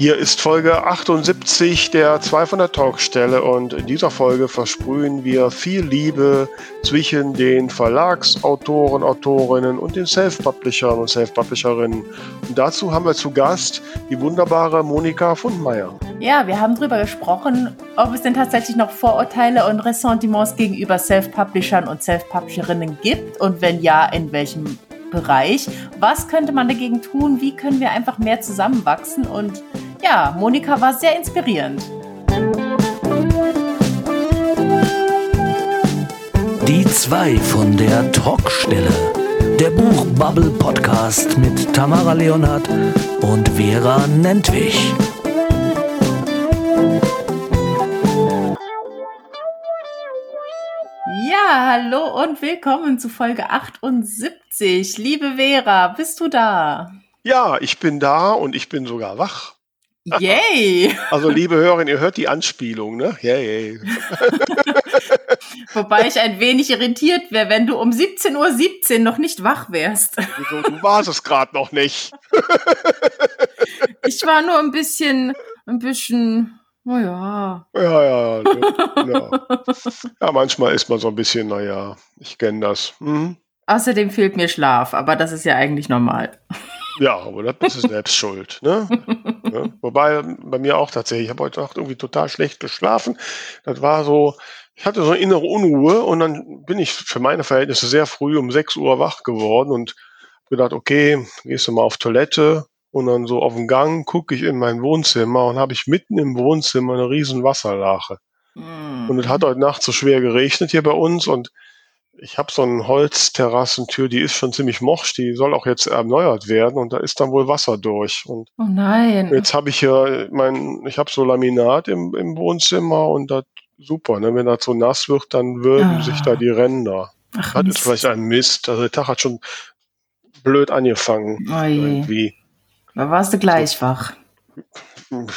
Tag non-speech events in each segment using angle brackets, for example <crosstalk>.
Hier ist Folge 78 der 200 Talkstelle und in dieser Folge versprühen wir viel Liebe zwischen den Verlagsautoren, Autorinnen und den Self-Publishern und Self-Publisherinnen. Und dazu haben wir zu Gast die wunderbare Monika Fundmeier. Ja, wir haben darüber gesprochen, ob es denn tatsächlich noch Vorurteile und Ressentiments gegenüber Self-Publishern und Self-Publisherinnen gibt und wenn ja, in welchem Bereich. Was könnte man dagegen tun? Wie können wir einfach mehr zusammenwachsen? Und ja, Monika war sehr inspirierend. Die zwei von der Talkstelle. Der Buchbubble Podcast mit Tamara Leonhardt und Vera Nentwich. Ja, hallo und willkommen zu Folge 78. Liebe Vera, bist du da? Ja, ich bin da und ich bin sogar wach. Yay! <laughs> Also, liebe Hörerin, ihr hört die Anspielung, ne? Yay. <laughs> Wobei ich ein wenig irritiert wäre, wenn du um 17.17 Uhr 17 noch nicht wach wärst. <laughs> Wieso, du warst es gerade noch nicht. ich war nur ein bisschen, ein bisschen, oh ja. Ja, ja, ja. Ja, manchmal ist man so ein bisschen, naja, ich kenne das. Mhm. Außerdem fehlt mir Schlaf, aber das ist ja eigentlich normal. Ja, aber das ist selbst schuld. Ne? <laughs> ja, wobei bei mir auch tatsächlich, ich habe heute Nacht irgendwie total schlecht geschlafen. Das war so, ich hatte so eine innere Unruhe und dann bin ich für meine Verhältnisse sehr früh um 6 Uhr wach geworden und gedacht, okay, gehst du mal auf Toilette und dann so auf dem Gang gucke ich in mein Wohnzimmer und habe ich mitten im Wohnzimmer eine riesen Wasserlache. Mm. Und es hat heute Nacht so schwer geregnet hier bei uns und ich habe so eine Holzterrassentür, die ist schon ziemlich morsch, die soll auch jetzt erneuert werden und da ist dann wohl Wasser durch. Und oh nein. Jetzt habe ich hier mein, ich habe so Laminat im, im Wohnzimmer und das super, ne? Wenn das so nass wird, dann würden ah. sich da die Ränder. Ach, das Mist. ist vielleicht ein Mist. Also der Tag hat schon blöd angefangen. Oh irgendwie. Da warst du gleich wach.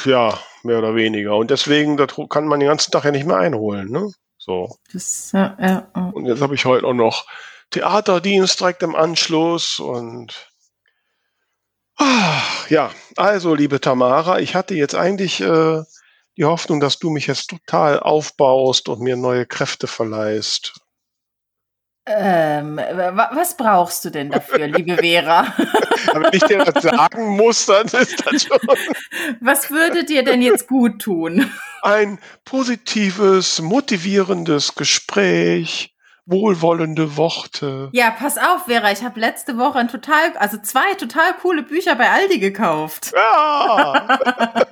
Ja, mehr oder weniger. Und deswegen, das kann man den ganzen Tag ja nicht mehr einholen, ne? So. Das, ja, ja, ja. Und jetzt habe ich heute auch noch Theaterdienst direkt im Anschluss und ah, ja, also liebe Tamara, ich hatte jetzt eigentlich äh, die Hoffnung, dass du mich jetzt total aufbaust und mir neue Kräfte verleihst. Ähm, was brauchst du denn dafür, liebe Vera? Wenn ich dir das sagen muss, dann ist das schon. Was würde dir denn jetzt gut tun? Ein positives, motivierendes Gespräch wohlwollende Worte. Ja, pass auf, Vera, ich habe letzte Woche ein total, also zwei total coole Bücher bei Aldi gekauft. Ja. <laughs>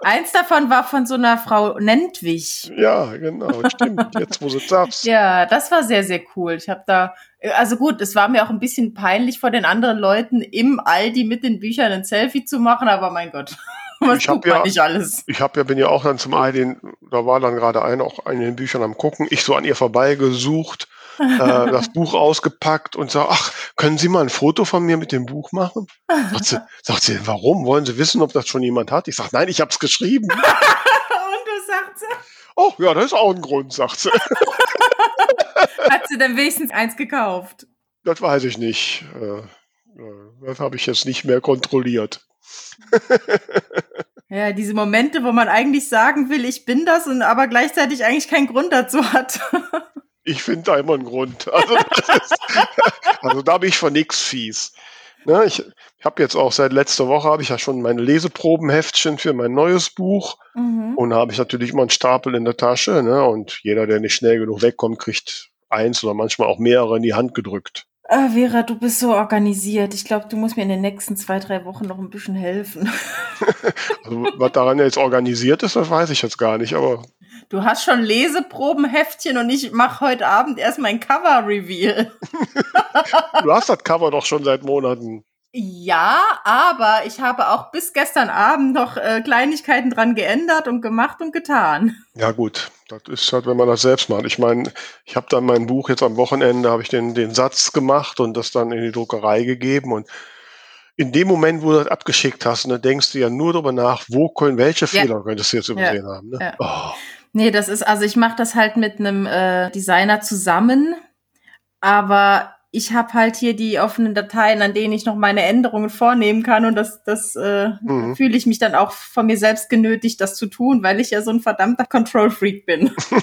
Eins davon war von so einer Frau Nentwich. Ja, genau, stimmt. Jetzt, wo du sagst. Ja, das war sehr, sehr cool. Ich habe da, also gut, es war mir auch ein bisschen peinlich vor den anderen Leuten im Aldi mit den Büchern ein Selfie zu machen, aber mein Gott. <laughs> Was ich habe ja, nicht alles? Ich habe ja, bin ja auch dann zum einen, da war dann gerade einer auch in den Büchern am gucken, ich so an ihr vorbeigesucht, äh, das Buch ausgepackt und sag, ach, können Sie mal ein Foto von mir mit dem Buch machen? Sagt sie, sagt sie, warum? Wollen Sie wissen, ob das schon jemand hat? Ich sag, nein, ich habe es geschrieben. <laughs> und du sagst sie? Oh, ja, das ist auch ein Grund, sagt sie. <laughs> hat sie denn wenigstens eins gekauft? Das weiß ich nicht. Äh, das habe ich jetzt nicht mehr kontrolliert. <laughs> Ja, diese Momente, wo man eigentlich sagen will, ich bin das und aber gleichzeitig eigentlich keinen Grund dazu hat. Ich finde da immer einen Grund. <laughs> Also, ist, also da bin ich von nichts fies. Ne, ich habe jetzt auch seit letzter Woche habe ich ja schon meine Leseprobenheftchen für mein neues Buch mhm. und habe ich natürlich immer einen Stapel in der Tasche. Ne, und jeder, der nicht schnell genug wegkommt, kriegt eins oder manchmal auch mehrere in die Hand gedrückt. Ah, Vera, du bist so organisiert. Ich glaube, du musst mir in den nächsten zwei, drei Wochen noch ein bisschen helfen. <laughs> also, was daran jetzt organisiert ist, das weiß ich jetzt gar nicht, aber. Du hast schon Leseprobenheftchen und ich mache heute Abend erst mein Cover-Reveal. <laughs> du hast das Cover doch schon seit Monaten. Ja, aber ich habe auch bis gestern Abend noch äh, Kleinigkeiten dran geändert und gemacht und getan. Ja gut, das ist halt, wenn man das selbst macht. Ich meine, ich habe dann mein Buch jetzt am Wochenende, habe ich den, den Satz gemacht und das dann in die Druckerei gegeben und in dem Moment, wo du das abgeschickt hast, ne, denkst du ja nur darüber nach, wo können, welche ja. Fehler könntest du jetzt übersehen ja. haben. Ne? Ja. Oh. Nee, das ist, also ich mache das halt mit einem äh, Designer zusammen, aber ich habe halt hier die offenen Dateien, an denen ich noch meine Änderungen vornehmen kann und das, das äh, mhm. fühle ich mich dann auch von mir selbst genötigt, das zu tun, weil ich ja so ein verdammter Control-Freak bin. <laughs>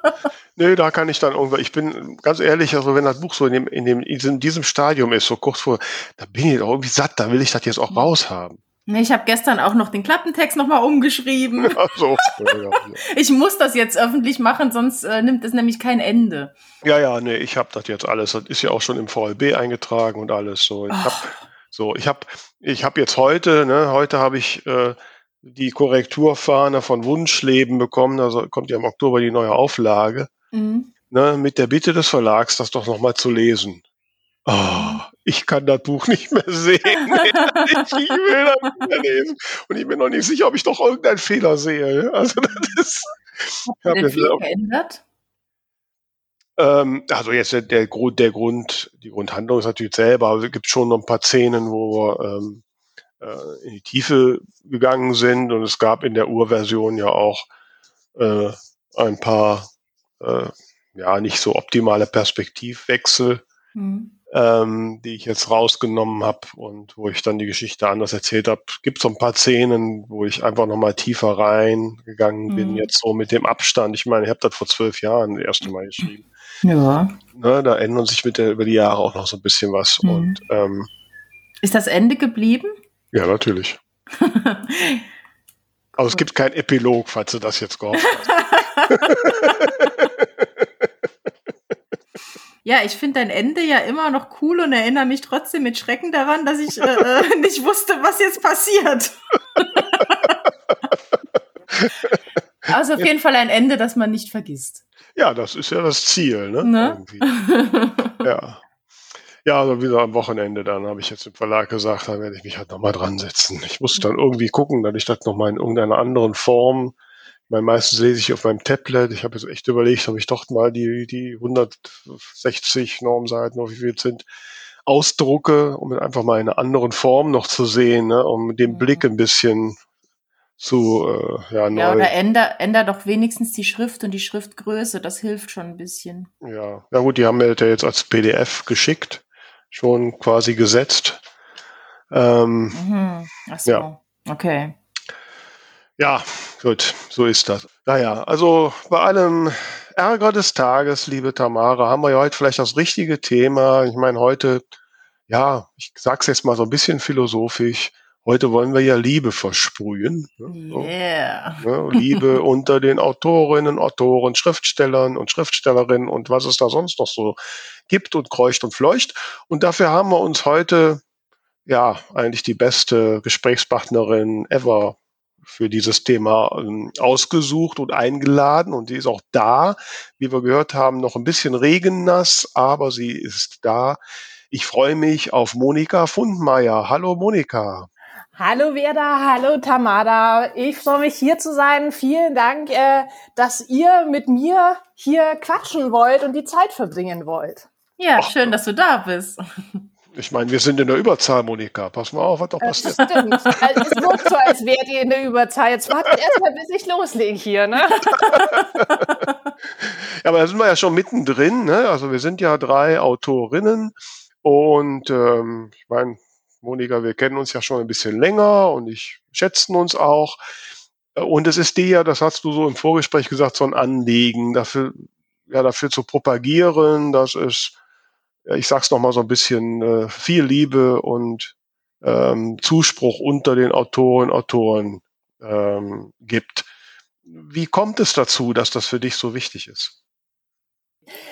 <laughs> Nö, da kann ich dann irgendwann, ich bin ganz ehrlich, also wenn das Buch so in dem, in dem, in diesem Stadium ist, so kurz vor, da bin ich auch irgendwie satt, da will ich das jetzt auch raushaben. Ich habe gestern auch noch den Klappentext nochmal umgeschrieben. <laughs> Ach so. Ja, ja, ja. Ich muss das jetzt öffentlich machen, sonst äh, nimmt es nämlich kein Ende. Ja, ja, nee, ich habe das jetzt alles. Das ist ja auch schon im VLB eingetragen und alles so. Ich habe so, ich habe, ich habe jetzt heute, ne, heute habe ich äh, die Korrekturfahne von Wunschleben bekommen. Also kommt ja im Oktober die neue Auflage. Mhm. Ne, mit der Bitte des Verlags, das doch nochmal zu lesen. Oh, ich kann das Buch nicht mehr sehen. <laughs> ich will das nicht mehr lesen. Und ich bin noch nicht sicher, ob ich doch irgendeinen Fehler sehe. Also das ist. Hat den Fehler geändert? Ähm, also jetzt der, der, Grund, der Grund, die Grundhandlung ist natürlich selber, aber es gibt schon noch ein paar Szenen, wo wir ähm, äh, in die Tiefe gegangen sind und es gab in der Urversion ja auch äh, ein paar äh, ja nicht so optimale Perspektivwechsel. Mhm ähm, die ich jetzt rausgenommen habe und wo ich dann die Geschichte anders erzählt habe. Gibt so ein paar Szenen, wo ich einfach nochmal tiefer reingegangen bin, mhm. jetzt so mit dem Abstand. Ich meine, ich habe das vor zwölf Jahren das erste Mal geschrieben. Ja. Ne, da ändern sich mit der, über die Jahre auch noch so ein bisschen was. Mhm. Und, ähm, Ist das Ende geblieben? Ja, natürlich. <laughs> also es gibt kein Epilog, falls du das jetzt gehofft hast. <laughs> Ja, ich finde dein Ende ja immer noch cool und erinnere mich trotzdem mit Schrecken daran, dass ich äh, äh <laughs> nicht wusste, was jetzt passiert. <laughs> also auf jeden Fall ein Ende, das man nicht vergisst. Ja, das ist ja das Ziel, ne? ne? ja. Ja, also wieder am Wochenende, dann habe ich jetzt im Verlag gesagt, da werde ich mich halt nochmal dran setzen. Ich muss dann irgendwie gucken, dass ich das nochmal in irgendeiner anderen Form weil meistens lese ich auf meinem Tablet. Ich habe jetzt echt überlegt, ob ich doch mal die, die 160 Normseiten, wie viel sind, ausdrucke, um einfach mal in einer anderen Form noch zu sehen, ne, um den Blick ein bisschen zu äh, ja, neu. Ja, oder änder, änder doch wenigstens die Schrift und die Schriftgröße, das hilft schon ein bisschen. Ja, na gut, die haben mir jetzt als PDF geschickt, schon quasi gesetzt. Ähm, mhm. Ach so. Ja. Okay. Ja, gut, so ist das. Naja, also bei allem Ärger des Tages, liebe Tamara, haben wir ja heute vielleicht das richtige Thema. Ich meine, heute, ja, ich sag's jetzt mal so ein bisschen philosophisch. Heute wollen wir ja Liebe versprühen. Ne? Yeah. Ne? Liebe <laughs> unter den Autorinnen, Autoren, Schriftstellern und Schriftstellerinnen und was es da sonst noch so gibt und kreucht und fleucht. Und dafür haben wir uns heute ja eigentlich die beste Gesprächspartnerin ever für dieses Thema ähm, ausgesucht und eingeladen und die ist auch da. Wie wir gehört haben, noch ein bisschen regennass, aber sie ist da. Ich freue mich auf Monika Fundmeier. Hallo Monika. Hallo Verda, hallo Tamada. Ich freue mich hier zu sein. Vielen Dank, äh, dass ihr mit mir hier quatschen wollt und die Zeit verbringen wollt. Ja, Ach. schön, dass du da bist. Ich meine, wir sind in der Überzahl, Monika. Pass mal auf, was doch passiert. Das stimmt. Also, es wirkt so, als wärt ihr in der Überzahl. Jetzt wartet erstmal, bis ich loslege hier, ne? <laughs> ja, aber da sind wir ja schon mittendrin, ne? Also wir sind ja drei Autorinnen und ähm, ich meine, Monika, wir kennen uns ja schon ein bisschen länger und ich schätzen uns auch. Und es ist dir, das hast du so im Vorgespräch gesagt, so ein Anliegen, dafür, ja, dafür zu propagieren, dass es ich sag's noch mal so ein bisschen, äh, viel Liebe und ähm, Zuspruch unter den Autoren, Autoren ähm, gibt. Wie kommt es dazu, dass das für dich so wichtig ist?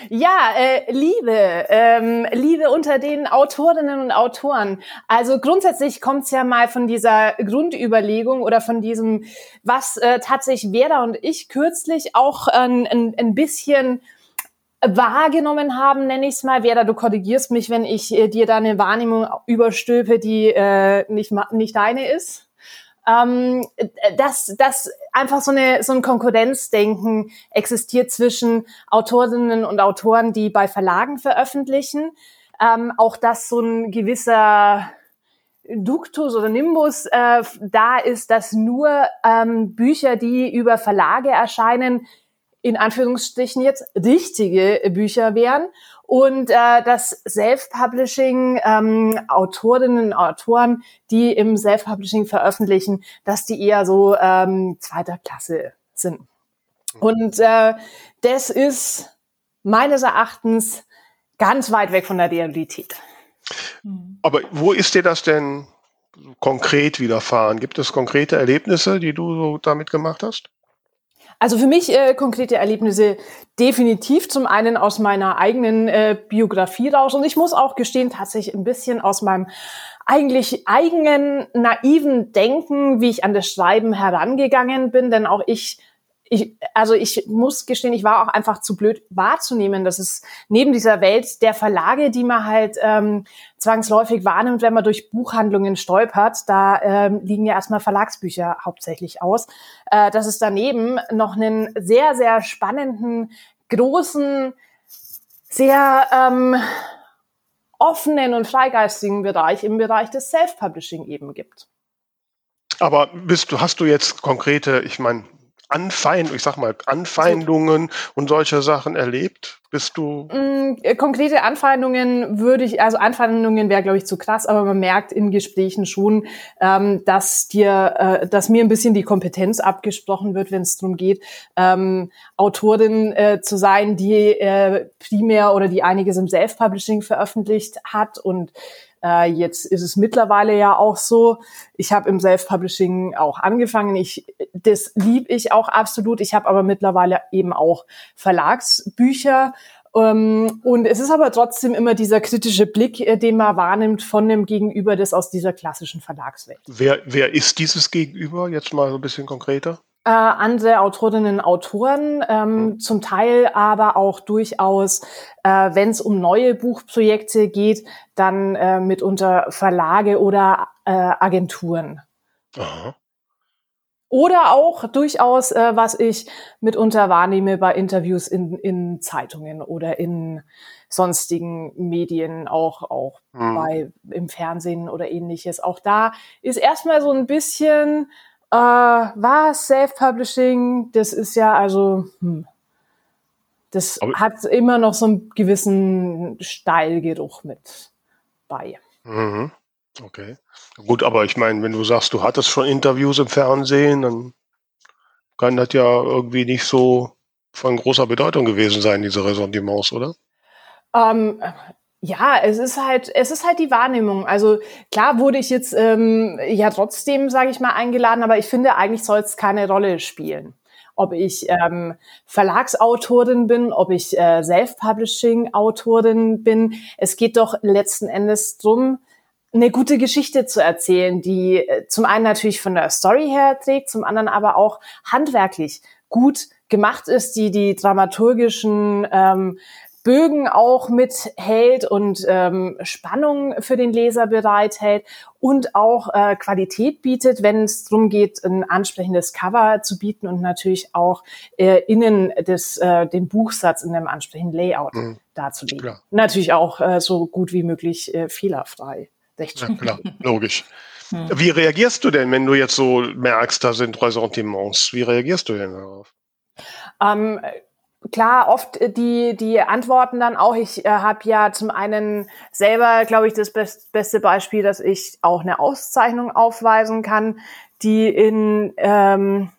Ja, äh, Liebe, ähm, Liebe unter den Autorinnen und Autoren. Also grundsätzlich kommt es ja mal von dieser Grundüberlegung oder von diesem, was äh, tatsächlich Werder und ich kürzlich auch ein, ein, ein bisschen wahrgenommen haben, nenne ich es mal. Werder, du korrigierst mich, wenn ich äh, dir da eine Wahrnehmung überstülpe, die äh, nicht, nicht deine ist. Ähm, dass, dass einfach so, eine, so ein Konkurrenzdenken existiert zwischen Autorinnen und Autoren, die bei Verlagen veröffentlichen. Ähm, auch dass so ein gewisser Duktus oder Nimbus äh, da ist, dass nur ähm, Bücher, die über Verlage erscheinen, in Anführungsstrichen jetzt richtige Bücher wären und äh, das Self-Publishing, ähm, Autorinnen und Autoren, die im Self-Publishing veröffentlichen, dass die eher so ähm, zweiter Klasse sind. Und äh, das ist meines Erachtens ganz weit weg von der Realität. Aber wo ist dir das denn konkret widerfahren? Gibt es konkrete Erlebnisse, die du so damit gemacht hast? Also für mich äh, konkrete Erlebnisse definitiv zum einen aus meiner eigenen äh, Biografie raus. Und ich muss auch gestehen, tatsächlich ein bisschen aus meinem eigentlich eigenen naiven Denken, wie ich an das Schreiben herangegangen bin, denn auch ich ich, also ich muss gestehen, ich war auch einfach zu blöd wahrzunehmen, dass es neben dieser Welt der Verlage, die man halt ähm, zwangsläufig wahrnimmt, wenn man durch Buchhandlungen stolpert, da ähm, liegen ja erstmal Verlagsbücher hauptsächlich aus, äh, dass es daneben noch einen sehr, sehr spannenden, großen, sehr ähm, offenen und freigeistigen Bereich im Bereich des Self-Publishing eben gibt. Aber bist du, hast du jetzt konkrete, ich meine, Anfeind, ich sag mal, Anfeindungen und solche Sachen erlebt? Bist du? Mm, äh, konkrete Anfeindungen würde ich, also Anfeindungen wäre, glaube ich, zu krass, aber man merkt in Gesprächen schon, ähm, dass dir, äh, dass mir ein bisschen die Kompetenz abgesprochen wird, wenn es darum geht, ähm, Autorin äh, zu sein, die äh, primär oder die einiges im Self-Publishing veröffentlicht hat und äh, jetzt ist es mittlerweile ja auch so. Ich habe im Self-Publishing auch angefangen. Ich, das lieb ich auch absolut. Ich habe aber mittlerweile eben auch Verlagsbücher. Ähm, und es ist aber trotzdem immer dieser kritische Blick, äh, den man wahrnimmt von dem Gegenüber, das aus dieser klassischen Verlagswelt. Wer, wer ist dieses Gegenüber? Jetzt mal so ein bisschen konkreter äh, andere Autorinnen und Autoren, ähm, mhm. zum Teil aber auch durchaus, äh, wenn es um neue Buchprojekte geht, dann äh, mitunter Verlage oder äh, Agenturen. Aha. Oder auch durchaus, äh, was ich mitunter wahrnehme bei Interviews in, in Zeitungen oder in sonstigen Medien, auch, auch mhm. bei, im Fernsehen oder ähnliches. Auch da ist erstmal so ein bisschen äh, was? Self-Publishing, das ist ja also, hm, das aber hat immer noch so einen gewissen Steilgeruch mit bei. Mhm. Okay. Gut, aber ich meine, wenn du sagst, du hattest schon Interviews im Fernsehen, dann kann das ja irgendwie nicht so von großer Bedeutung gewesen sein, diese Ressentiments, oder? Ähm, ja, es ist halt, es ist halt die Wahrnehmung. Also klar wurde ich jetzt ähm, ja trotzdem, sage ich mal, eingeladen, aber ich finde, eigentlich soll es keine Rolle spielen. Ob ich ähm, Verlagsautorin bin, ob ich äh, Self-Publishing-Autorin bin. Es geht doch letzten Endes drum, eine gute Geschichte zu erzählen, die äh, zum einen natürlich von der Story her trägt, zum anderen aber auch handwerklich gut gemacht ist, die die dramaturgischen ähm, Bögen auch mithält und ähm, Spannung für den Leser bereithält und auch äh, Qualität bietet, wenn es darum geht, ein ansprechendes Cover zu bieten und natürlich auch äh, innen des, äh, den Buchsatz in einem ansprechenden Layout mhm. darzulegen. Klar. Natürlich auch äh, so gut wie möglich äh, fehlerfrei. Ja, klar, logisch. Hm. Wie reagierst du denn, wenn du jetzt so merkst, da sind Ressentiments? Wie reagierst du denn darauf? Ähm, klar, oft äh, die, die Antworten dann auch. Ich äh, habe ja zum einen selber, glaube ich, das best, beste Beispiel, dass ich auch eine Auszeichnung aufweisen kann, die in ähm,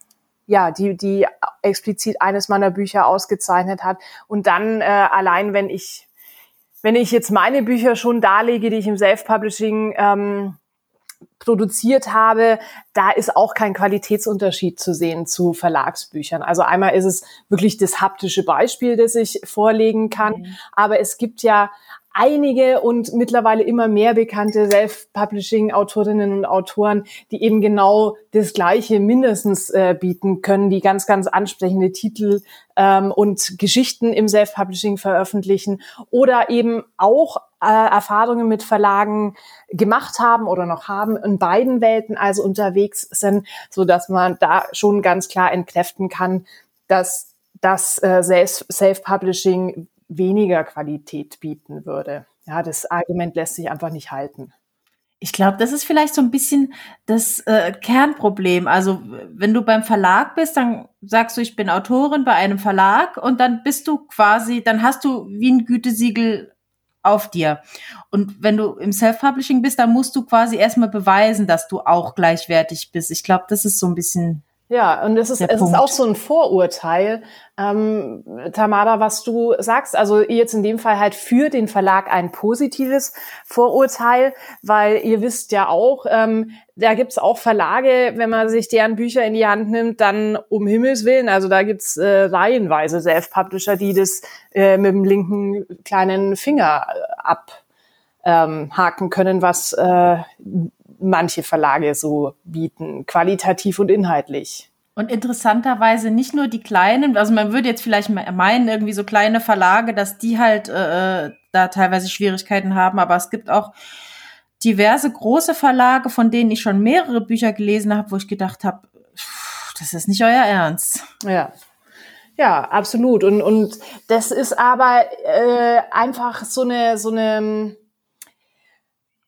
ja, die, die explizit eines meiner Bücher ausgezeichnet hat. Und dann äh, allein, wenn ich, wenn ich jetzt meine Bücher schon darlege, die ich im Self-Publishing ähm, produziert habe, da ist auch kein Qualitätsunterschied zu sehen zu Verlagsbüchern. Also einmal ist es wirklich das haptische Beispiel, das ich vorlegen kann, mhm. aber es gibt ja einige und mittlerweile immer mehr bekannte Self-Publishing-Autorinnen und Autoren, die eben genau das Gleiche mindestens äh, bieten können, die ganz, ganz ansprechende Titel ähm, und Geschichten im Self-Publishing veröffentlichen oder eben auch äh, Erfahrungen mit Verlagen gemacht haben oder noch haben, in beiden Welten also unterwegs sind, so dass man da schon ganz klar entkräften kann, dass das äh, Ich glaube, das ist vielleicht so ein bisschen das äh, Kernproblem. Also wenn du beim Verlag bist, dann sagst du, ich bin Autorin bei einem Verlag und dann bist du quasi, dann hast du wie ein Gütesiegel auf dir. Und wenn du im Self-Publishing bist, dann musst du quasi erstmal beweisen, dass du auch gleichwertig bist. Ich glaube, das ist so ein bisschen ja, und es ist, es ist auch so ein Vorurteil, ähm, Tamara, was du sagst. Also jetzt in dem Fall halt für den Verlag ein positives Vorurteil, weil ihr wisst ja auch, ähm, da gibt's auch Verlage, wenn man sich deren Bücher in die Hand nimmt, dann um Himmels Willen, also da gibt's äh, reihenweise Self-Publisher, die das äh, mit dem linken kleinen Finger abhaken ähm, können, was äh, manche Verlage so bieten, qualitativ und inhaltlich. Und interessanterweise nicht nur die kleinen, also man würde jetzt vielleicht meinen, irgendwie so kleine Verlage, dass die halt äh, da teilweise Schwierigkeiten haben, aber es gibt auch diverse große Verlage, von denen ich schon mehrere Bücher gelesen habe, wo ich gedacht habe, das ist nicht euer Ernst. Ja. Ja, absolut. Und, und das ist aber äh, einfach so eine, so eine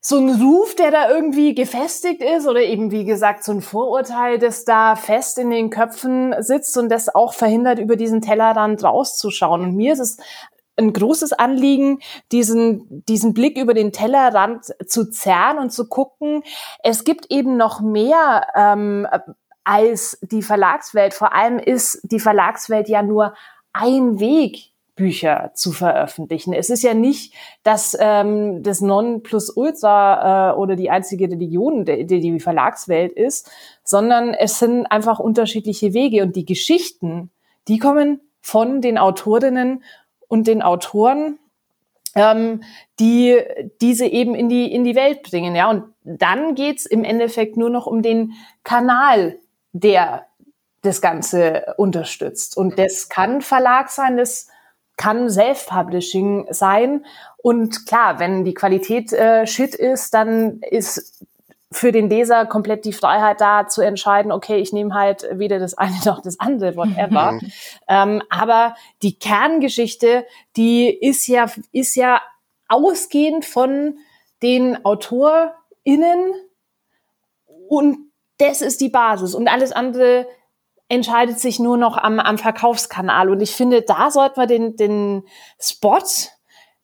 so ein Ruf, der da irgendwie gefestigt ist oder eben wie gesagt so ein Vorurteil, das da fest in den Köpfen sitzt und das auch verhindert, über diesen Tellerrand rauszuschauen. Und mir ist es ein großes Anliegen, diesen, diesen Blick über den Tellerrand zu zerren und zu gucken. Es gibt eben noch mehr ähm, als die Verlagswelt. Vor allem ist die Verlagswelt ja nur ein Weg Bücher zu veröffentlichen. Es ist ja nicht dass ähm, das Nonplusultra äh, oder die einzige Religion, die die Verlagswelt ist, sondern es sind einfach unterschiedliche Wege und die Geschichten, die kommen von den Autorinnen und den Autoren, ähm, die diese eben in die in die Welt bringen, ja. Und dann geht's im Endeffekt nur noch um den Kanal, der das Ganze unterstützt. Und das kann Verlag sein, das kann Self-Publishing sein. Und klar, wenn die Qualität äh, shit ist, dann ist für den Leser komplett die Freiheit da zu entscheiden, okay, ich nehme halt weder das eine noch das andere, whatever. Mhm. ähm, aber die Kerngeschichte, die ist ja, ist ja ausgehend von den AutorInnen und das ist die Basis und alles andere entscheidet sich nur noch am, am Verkaufskanal. Und ich finde, da sollten wir den, den Spot,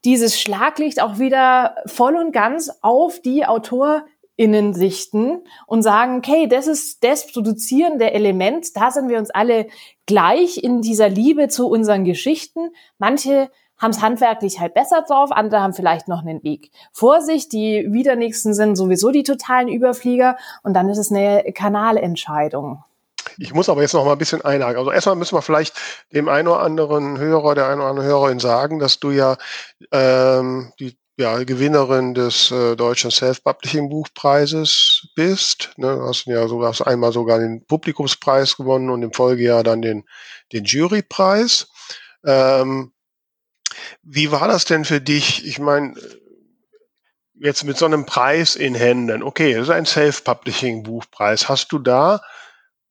dieses Schlaglicht auch wieder voll und ganz auf die AutorInnen sichten und sagen, okay, das ist das produzierende Element, da sind wir uns alle gleich in dieser Liebe zu unseren Geschichten. Manche haben es handwerklich halt besser drauf, andere haben vielleicht noch einen Weg. Vorsicht, die Wiedernächsten sind sowieso die totalen Überflieger und dann ist es eine Kanalentscheidung. Ich muss aber jetzt noch mal ein bisschen einhaken. Also erstmal müssen wir vielleicht dem einen oder anderen Hörer, der einen oder anderen Hörerin sagen, dass du ja ähm, die ja, Gewinnerin des äh, deutschen Self-Publishing-Buchpreises bist. Ne? Du hast ja sogar einmal sogar den Publikumspreis gewonnen und im Folgejahr dann den, den Jurypreis. Ähm, wie war das denn für dich? Ich meine, jetzt mit so einem Preis in Händen. Okay, das ist ein Self-Publishing-Buchpreis. Hast du da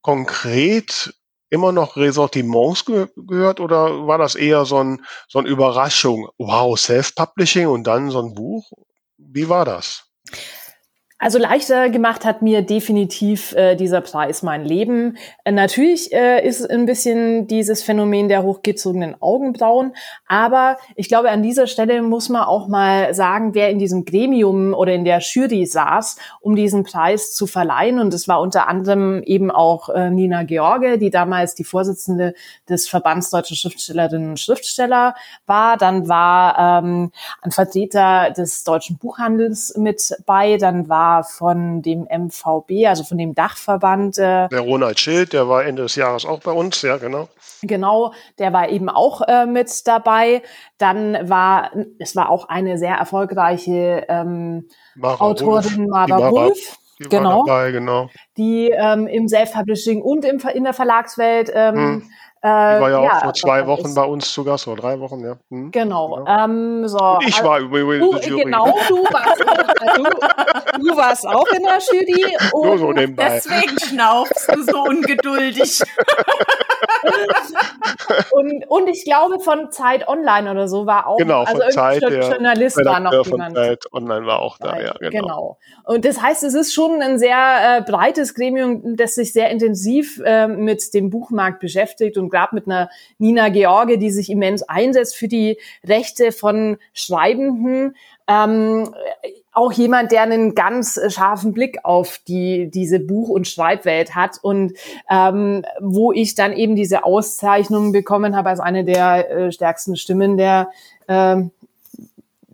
konkret immer noch Ressortiments ge gehört oder war das eher so ein, so ein Überraschung? Wow, Self-Publishing und dann so ein Buch? Wie war das? Also leichter gemacht hat mir definitiv äh, dieser Preis mein Leben. Äh, natürlich äh, ist ein bisschen dieses Phänomen der hochgezogenen Augenbrauen, aber ich glaube, an dieser Stelle muss man auch mal sagen, wer in diesem Gremium oder in der Jury saß, um diesen Preis zu verleihen. Und es war unter anderem eben auch äh, Nina George, die damals die Vorsitzende des Verbands Deutscher Schriftstellerinnen und Schriftsteller war. Dann war ähm, ein Vertreter des deutschen Buchhandels mit bei. Dann war war von dem MVB, also von dem Dachverband. Äh, der Ronald Schild, der war Ende des Jahres auch bei uns, ja, genau. Genau, der war eben auch äh, mit dabei. Dann war, es war auch eine sehr erfolgreiche ähm, Mara Autorin, Mara Wolf. Die genau, dabei, genau. Die ähm, im Self-Publishing und im, in der Verlagswelt ähm, hm die war ja, äh, ja auch vor zwei Wochen bei uns zu Gast, oder drei Wochen, ja. Hm, genau. genau. Ähm, so, Und <laughs> ich also, war übrigens du, Jury. Genau, du warst, du, du warst auch in der Jury. <laughs> Nur so nebenbei. Deswegen schnaufst du so ungeduldig. <laughs> und, und ich glaube von Zeit Online oder so war auch, genau, also von Zeit, Journalist der war noch von jemand. Zeit Online war auch da, ja, genau. genau. Und das heißt, es ist schon ein sehr äh, breites Gremium, das sich sehr intensiv äh, mit dem Buchmarkt beschäftigt und gerade mit einer Nina George, die sich immens einsetzt für die Rechte von Schreibenden. Ähm, auch jemand, der einen ganz scharfen Blick auf die diese Buch- und Schreibwelt hat. Und ähm, wo ich dann eben diese Auszeichnung bekommen habe als eine der äh, stärksten Stimmen der äh,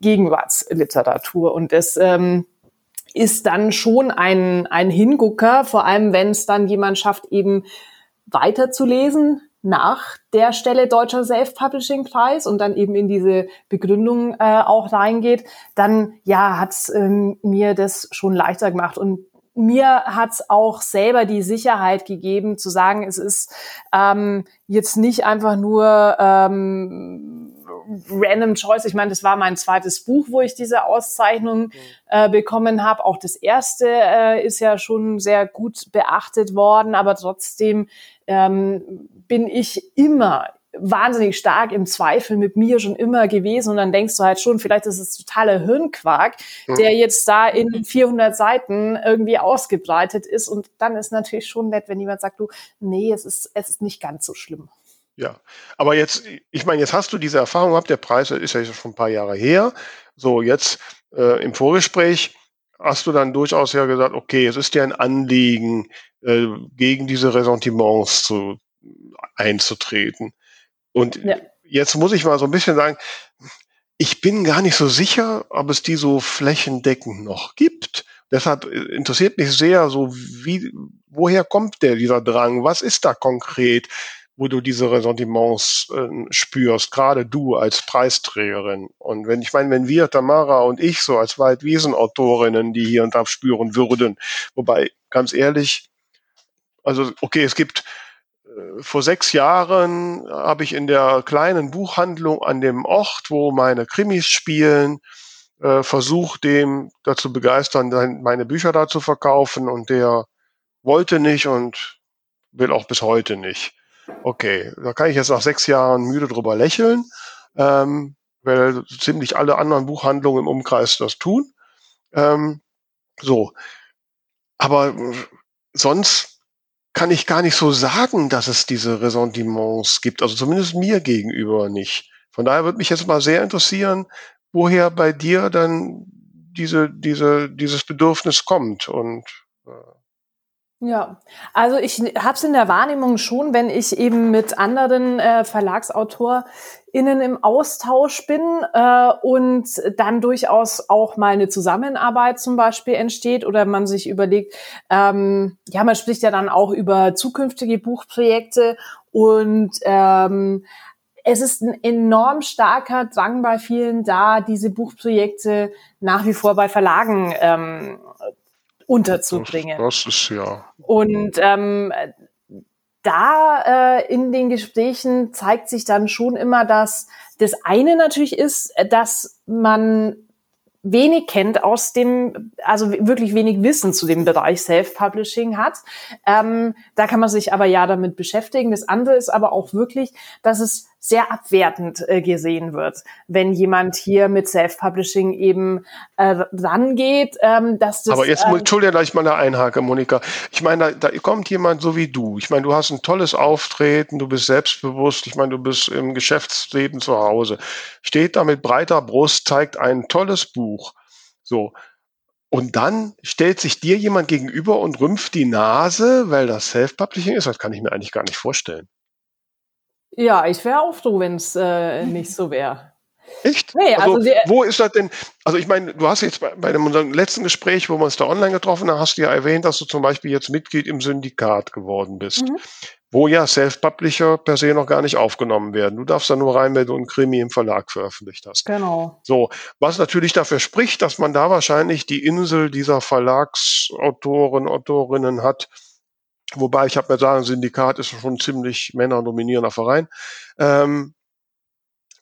Gegenwartsliteratur. Und das ähm, ist dann schon ein ein Hingucker, vor allem wenn es dann jemand schafft eben weiterzulesen, nach der Stelle Deutscher Self-Publishing-Preis und dann eben in diese Begründung äh, auch reingeht, dann ja hat's ähm, mir das schon leichter gemacht und mir hat's auch selber die Sicherheit gegeben, zu sagen, es ist ähm, jetzt nicht einfach nur ähm, random choice. Ich meine, das war mein zweites Buch, wo ich diese Auszeichnung äh, bekommen habe. Auch das erste äh, ist ja schon sehr gut beachtet worden, aber trotzdem ähm, bin ich immer wahnsinnig stark im Zweifel mit mir schon immer gewesen und dann denkst du halt schon, vielleicht ist es totaler Hirnquark, der jetzt da in 400 Seiten irgendwie ausgebreitet ist und dann ist natürlich schon nett, wenn jemand sagt, du, nee, es ist, es ist nicht ganz so schlimm. Ja, aber jetzt, ich meine, jetzt hast du diese Erfahrung gehabt, der Preis ist ja schon ein paar Jahre her. So, jetzt äh, im Vorgespräch hast du dann durchaus ja gesagt, okay, es ist dir ein Anliegen, äh, gegen diese Ressentiments zu, einzutreten. Und ja. jetzt muss ich mal so ein bisschen sagen, ich bin gar nicht so sicher, ob es die so flächendeckend noch gibt. Deshalb interessiert mich sehr, so wie, woher kommt der, dieser Drang? Was ist da konkret, wo du diese Ressentiments äh, spürst, gerade du als Preisträgerin? Und wenn, ich meine, wenn wir, Tamara und ich, so als Waldwiesen-Autorinnen, die hier und da spüren würden, wobei, ganz ehrlich, also, okay, es gibt vor sechs Jahren habe ich in der kleinen Buchhandlung an dem Ort, wo meine Krimis spielen, äh, versucht, dem dazu begeistern, meine Bücher da zu verkaufen und der wollte nicht und will auch bis heute nicht. Okay, da kann ich jetzt nach sechs Jahren müde drüber lächeln, ähm, weil ziemlich alle anderen Buchhandlungen im Umkreis das tun. Ähm, so, aber sonst kann ich gar nicht so sagen, dass es diese Ressentiments gibt. Also zumindest mir gegenüber nicht. Von daher würde mich jetzt mal sehr interessieren, woher bei dir dann diese, diese, dieses Bedürfnis kommt und äh, ja, also ich habe es in der Wahrnehmung schon, wenn ich eben mit anderen äh, VerlagsautorInnen im Austausch bin äh, und dann durchaus auch mal eine Zusammenarbeit zum Beispiel entsteht oder man sich überlegt, ähm, ja, man spricht ja dann auch über zukünftige Buchprojekte und ähm, es ist ein enorm starker Drang bei vielen da, diese Buchprojekte nach wie vor bei Verlagen ähm, unterzubringen. Das, das ist ja. Und ähm, da äh, in den Gesprächen zeigt sich dann schon immer, dass das eine natürlich ist, dass man wenig kennt aus dem, also wirklich wenig Wissen zu dem Bereich Self-Publishing hat. Ähm, da kann man sich aber ja damit beschäftigen. Das andere ist aber auch wirklich, dass es sehr abwertend äh, gesehen wird, wenn jemand hier mit Self-Publishing eben äh, rangeht. Ähm, dass das, Aber jetzt, ähm, Entschuldigung, dass ich mal da einhake, Monika. Ich meine, da, da kommt jemand so wie du. Ich meine, du hast ein tolles Auftreten, du bist selbstbewusst, ich meine, du bist im Geschäftsleben zu Hause. Steht da mit breiter Brust, zeigt ein tolles Buch. So. Und dann stellt sich dir jemand gegenüber und rümpft die Nase, weil das Self-Publishing ist. Das kann ich mir eigentlich gar nicht vorstellen. Ja, ich wäre auch froh, wenn es äh, nicht so wäre. Echt? Nee, also, also wo ist das denn? Also ich meine, du hast jetzt bei, bei dem, unserem letzten Gespräch, wo wir uns da online getroffen haben, hast du ja erwähnt, dass du zum Beispiel jetzt Mitglied im Syndikat geworden bist, mhm. wo ja Self-Publisher per se noch gar nicht aufgenommen werden. Du darfst da nur rein, wenn du ein Krimi im Verlag veröffentlicht hast. Genau. So, was natürlich dafür spricht, dass man da wahrscheinlich die Insel dieser Verlagsautoren, Autorinnen hat, Wobei ich habe mir sagen, Syndikat ist schon ziemlich männerdominierender Verein. Ähm,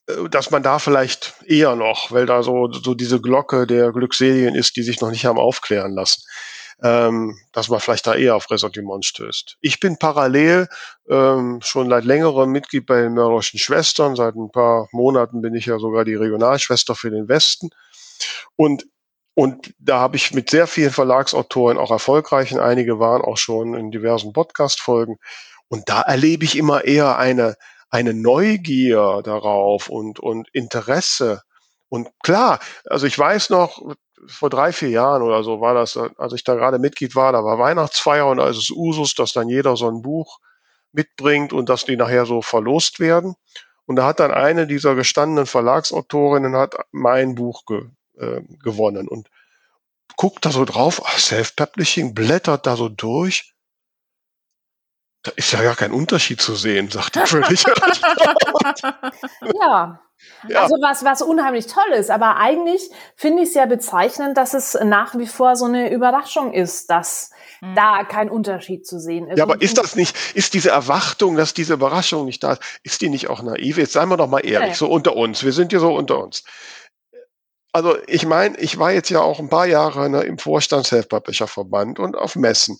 äh, dass man da vielleicht eher noch, weil da so, so diese Glocke der Glückseligen ist, die sich noch nicht haben aufklären lassen. ähm, dass man vielleicht da eher auf Ressentiment stößt. Ich bin parallel ähm, schon seit längerem Mitglied bei den Mörderischen Schwestern. Seit ein paar Monaten bin ich ja sogar die Regionalschwester für den Westen. Und und da habe ich mit sehr vielen Verlagsautoren auch erfolgreichen, einige waren auch schon in diversen Podcast-Folgen. Und da erlebe ich immer eher eine, eine Neugier darauf und, und Interesse. Und klar, also ich weiß noch, vor drei, vier Jahren oder so war das, als ich da gerade Mitglied war, da war Weihnachtsfeier und da ist es Usus, dass dann jeder so ein Buch mitbringt und dass die nachher so verlost werden. Und da hat dann eine dieser gestandenen Verlagsautorinnen hat mein Buch ge, äh, gewonnen und guckt da so drauf, ach, Self-Publishing, blättert da so durch. Da ist ja gar kein Unterschied zu sehen, sagt die völlig. <laughs> ja. Ja. Also was, was unheimlich toll ist, aber eigentlich finde ich es ja bezeichnend, dass es nach wie vor so eine Überraschung ist, dass mhm. da kein Unterschied zu sehen ist. Ja, aber ist das nicht, ist diese Erwartung, dass diese Überraschung nicht da ist, ist die nicht auch naiv? Jetzt seien wir doch mal ehrlich, ja. so unter uns, wir sind hier so unter uns. Also ich meine, ich war jetzt ja auch ein paar Jahre ne, im Vorstand Self-Publisher Verband und auf Messen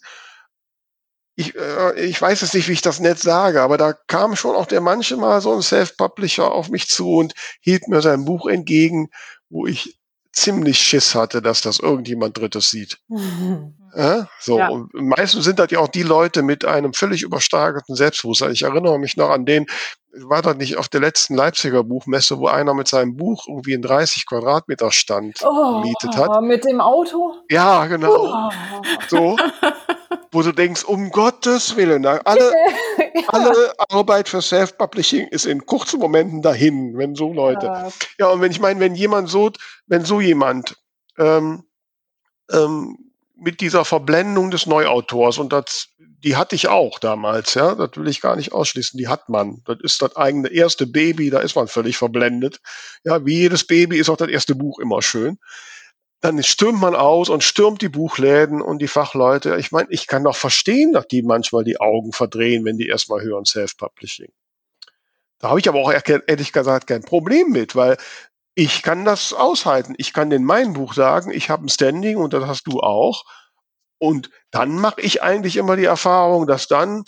ich, äh, ich weiß es nicht, wie ich das nett sage, aber da kam schon auch der manche Mal so ein Self-Publisher auf mich zu und hielt mir sein Buch entgegen, wo ich ziemlich Schiss hatte, dass das irgendjemand Drittes sieht. <laughs> Ja, so, ja. und meistens sind das ja auch die Leute mit einem völlig übersteigerten Selbstbewusstsein. Ich erinnere mich noch an den, war das nicht auf der letzten Leipziger Buchmesse, wo einer mit seinem Buch irgendwie in 30 Quadratmeter Stand oh, gemietet hat. Mit dem Auto? Ja, genau. Oh. So. wo du denkst, um Gottes Willen, alle, <laughs> ja. alle Arbeit für Self-Publishing ist in kurzen Momenten dahin, wenn so Leute. Ja, ja und wenn ich meine, wenn jemand so, wenn so jemand ähm, ähm, mit dieser Verblendung des Neuautors und das, die hatte ich auch damals, ja, das will ich gar nicht ausschließen, die hat man. Das ist das eigene erste Baby, da ist man völlig verblendet. Ja, wie jedes Baby ist auch das erste Buch immer schön dann stürmt man aus und stürmt die Buchläden und die Fachleute. Ich meine, ich kann doch verstehen, dass die manchmal die Augen verdrehen, wenn die erstmal hören Self-Publishing. Da habe ich aber auch ehrlich gesagt kein Problem mit, weil ich kann das aushalten. Ich kann in meinem Buch sagen, ich habe ein Standing und das hast du auch. Und dann mache ich eigentlich immer die Erfahrung, dass dann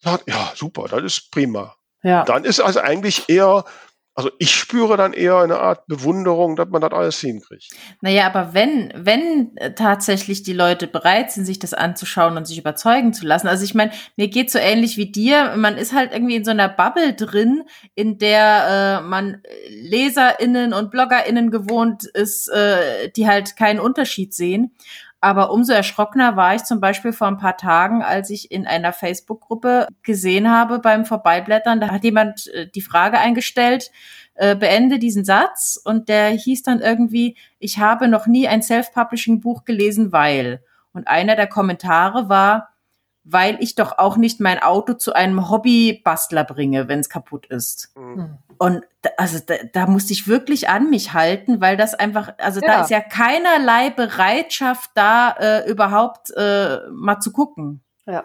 sagt, ja, super, das ist prima. Ja. Dann ist also eigentlich eher also ich spüre dann eher eine Art Bewunderung, dass man das alles hinkriegt. Naja, aber wenn, wenn äh, tatsächlich die Leute bereit sind, sich das anzuschauen und sich überzeugen zu lassen. Also ich meine, mir geht so ähnlich wie dir. Man ist halt irgendwie in so einer Bubble drin, in der äh, man LeserInnen und BloggerInnen gewohnt ist, äh, die halt keinen Unterschied sehen. Aber umso erschrockener war ich zum Beispiel vor ein paar Tagen, als ich in einer Facebook-Gruppe gesehen habe beim Vorbeiblättern, da hat jemand äh, die Frage eingestellt, äh, beende diesen Satz und der hieß dann irgendwie, ich habe noch nie ein Self-Publishing-Buch gelesen, weil. Und einer der Kommentare war, weil ich doch auch nicht mein Auto zu einem Hobbybastler bringe, wenn es kaputt ist. Mhm. Und da, also da, da musste ich wirklich an mich halten, weil das einfach, also ja. da ist ja keinerlei Bereitschaft da, äh, überhaupt äh, mal zu gucken. Ja.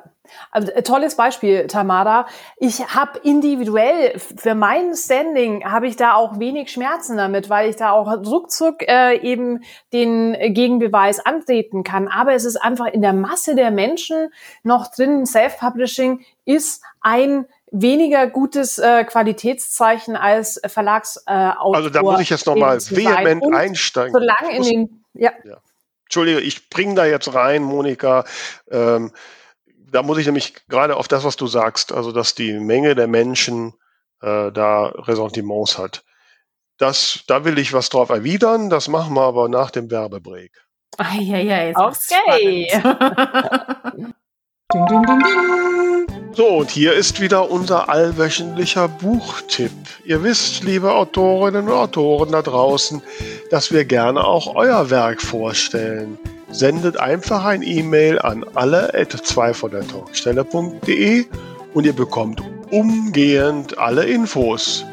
Also, äh, tolles Beispiel, Tamara. Ich habe individuell für mein Standing habe ich da auch wenig Schmerzen damit, weil ich da auch ruckzuck äh, eben den Gegenbeweis antreten kann. Aber es ist einfach in der Masse der Menschen noch drin. Self-Publishing ist ein weniger gutes äh, Qualitätszeichen als Verlagsautor. Äh, also da muss ich jetzt nochmal vehement einsteigen. Solange in den, ja. ja. Entschuldige, ich bringe da jetzt rein, Monika. Ähm, da muss ich nämlich gerade auf das, was du sagst, also dass die Menge der Menschen äh, da Ressentiments hat. Das, da will ich was drauf erwidern, das machen wir aber nach dem Werbebreak. Eieiei, okay. ding, ding, ding, so, und hier ist wieder unser allwöchentlicher Buchtipp. Ihr wisst, liebe Autorinnen und Autoren da draußen, dass wir gerne auch euer Werk vorstellen sendet einfach ein E-Mail an alle at 2 von der Talkstelle.de und ihr bekommt umgehend alle Infos.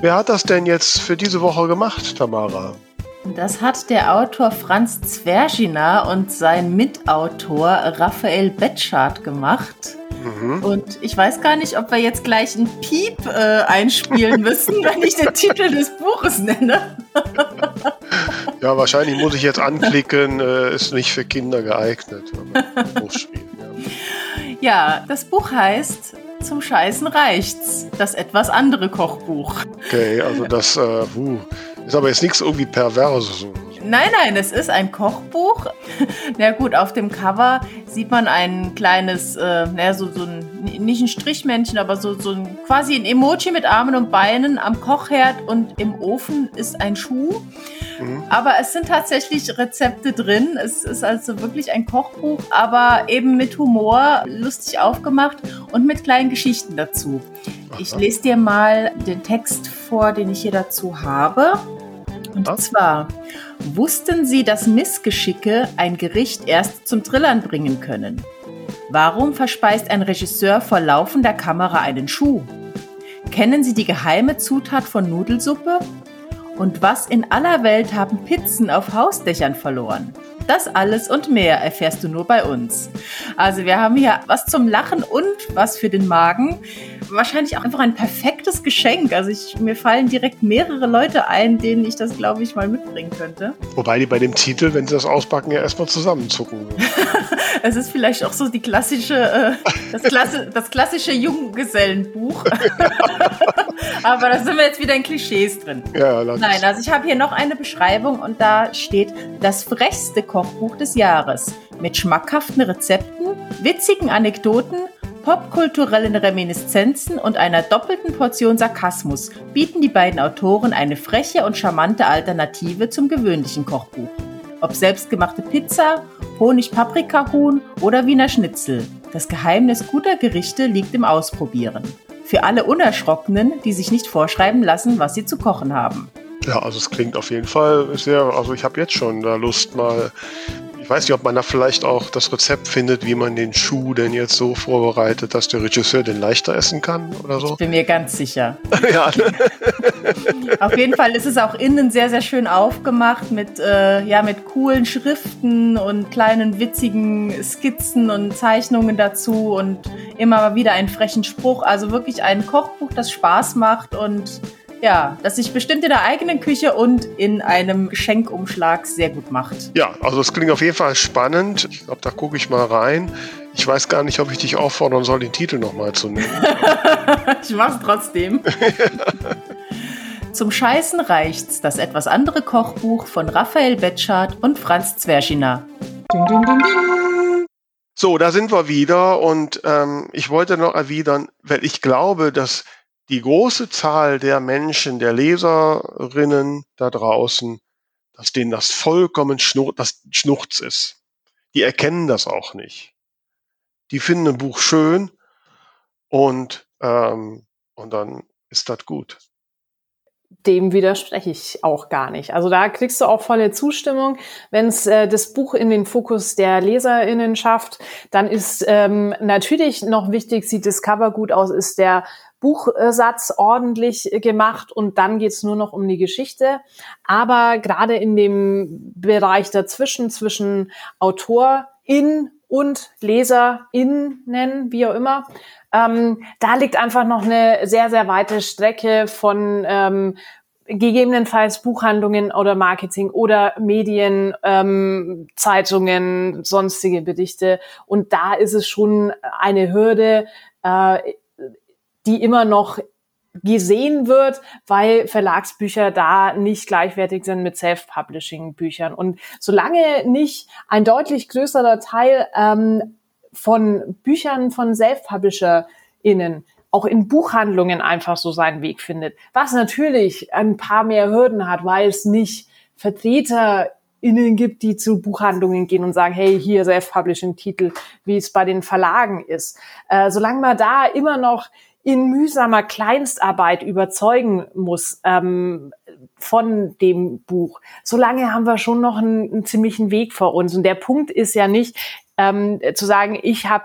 Wer hat das denn jetzt für diese Woche gemacht, Tamara? Das hat der Autor Franz Zwerschina und sein Mitautor Raphael Betschart gemacht. Mhm. Und ich weiß gar nicht, ob wir jetzt gleich einen Piep äh, einspielen <laughs> müssen, wenn ich den Titel des Buches nenne. ja, wahrscheinlich muss ich jetzt anklicken, äh, ist nicht für Kinder geeignet. ja. ja, das Buch heißt Zum Scheißen reicht's. Das etwas andere Kochbuch. Okay, also das uh, uh, ist aber jetzt nichts irgendwie Perverses. Nein, nein, es ist ein Kochbuch. <laughs> Na gut, auf dem Cover sieht man ein kleines, äh, naja, so, so ein, nicht ein Strichmännchen, aber so, so ein, quasi ein Emoji mit Armen und Beinen am Kochherd und im Ofen ist ein Schuh. Mhm. Aber es sind tatsächlich Rezepte drin. Es ist also wirklich ein Kochbuch, aber eben mit Humor, lustig aufgemacht und mit kleinen Geschichten dazu. Ich lese dir mal den Text vor, den ich hier dazu habe. Und Was? zwar, wussten Sie, dass Missgeschicke ein Gericht erst zum Trillern bringen können? Warum verspeist ein Regisseur vor laufender Kamera einen Schuh? Kennen Sie die geheime Zutat von Nudelsuppe? Und was in aller Welt haben Pizzen auf Hausdächern verloren? Das alles und mehr erfährst du nur bei uns. Also wir haben hier was zum Lachen und was für den Magen. Wahrscheinlich auch einfach ein perfektes Geschenk. Also ich, mir fallen direkt mehrere Leute ein, denen ich das, glaube ich, mal mitbringen könnte. Wobei die bei dem Titel, wenn sie das auspacken, ja erstmal zusammenzucken. <laughs> es ist vielleicht auch so die klassische, äh, das, <laughs> Klasse, das klassische Junggesellenbuch. <laughs> Aber da sind wir jetzt wieder in Klischees drin. Ja, Nein, also ich habe hier noch eine Beschreibung und da steht das frechste Kochbuch des Jahres mit schmackhaften Rezepten, witzigen Anekdoten, popkulturellen Reminiszenzen und einer doppelten Portion Sarkasmus bieten die beiden Autoren eine freche und charmante Alternative zum gewöhnlichen Kochbuch. Ob selbstgemachte Pizza, Honig-Paprika-Huhn oder Wiener Schnitzel. Das Geheimnis guter Gerichte liegt im Ausprobieren. Für alle Unerschrockenen, die sich nicht vorschreiben lassen, was sie zu kochen haben. Ja, also es klingt auf jeden Fall sehr, also ich habe jetzt schon da Lust mal weiß nicht, ob man da vielleicht auch das Rezept findet, wie man den Schuh denn jetzt so vorbereitet, dass der Regisseur den leichter essen kann oder so. Ich bin mir ganz sicher. <laughs> ja. Auf jeden Fall ist es auch innen sehr, sehr schön aufgemacht mit, äh, ja, mit coolen Schriften und kleinen witzigen Skizzen und Zeichnungen dazu und immer wieder einen frechen Spruch. Also wirklich ein Kochbuch, das Spaß macht und ja, das sich bestimmt in der eigenen Küche und in einem Geschenkumschlag sehr gut macht. Ja, also es klingt auf jeden Fall spannend. Ich glaube, da gucke ich mal rein. Ich weiß gar nicht, ob ich dich auffordern soll, den Titel nochmal zu nennen. <laughs> ich mach's trotzdem. Zum Scheißen reicht's, das etwas andere Kochbuch von Raphael Betschart und Franz Zwerschiner. Ding, ding, ding, ding. So, da sind wir wieder und ähm, ich wollte noch erwidern, weil ich glaube, dass die große Zahl der Menschen, der Leserinnen da draußen, dass denen das vollkommen Schnur das Schnurz ist. Die erkennen das auch nicht. Die finden ein Buch schön und, ähm, und dann ist das gut dem widerspreche ich auch gar nicht. Also da kriegst du auch volle Zustimmung. Wenn es äh, das Buch in den Fokus der LeserInnen schafft, dann ist ähm, natürlich noch wichtig, sieht das Cover gut aus, ist der Buchsatz ordentlich gemacht und dann geht's nur noch um die Geschichte. Aber gerade in dem Bereich dazwischen, zwischen Autorin und LeserInnen, wie auch immer, ähm, da liegt einfach noch eine sehr, sehr weite Strecke von ähm, gegebenenfalls Buchhandlungen oder Marketing oder Medien, ähm, Zeitungen, sonstige Berichte. Und da ist es schon eine Hürde, äh, die immer noch gesehen wird, weil Verlagsbücher da nicht gleichwertig sind mit Self-Publishing-Büchern. Und solange nicht ein deutlich größerer Teil ähm, von Büchern von Self-PublisherInnen auch in Buchhandlungen einfach so seinen Weg findet. Was natürlich ein paar mehr Hürden hat, weil es nicht VertreterInnen gibt, die zu Buchhandlungen gehen und sagen, hey, hier Self-Publishing-Titel, wie es bei den Verlagen ist. Äh, solange man da immer noch in mühsamer Kleinstarbeit überzeugen muss ähm, von dem Buch, solange haben wir schon noch einen, einen ziemlichen Weg vor uns. Und der Punkt ist ja nicht, ähm, zu sagen, ich habe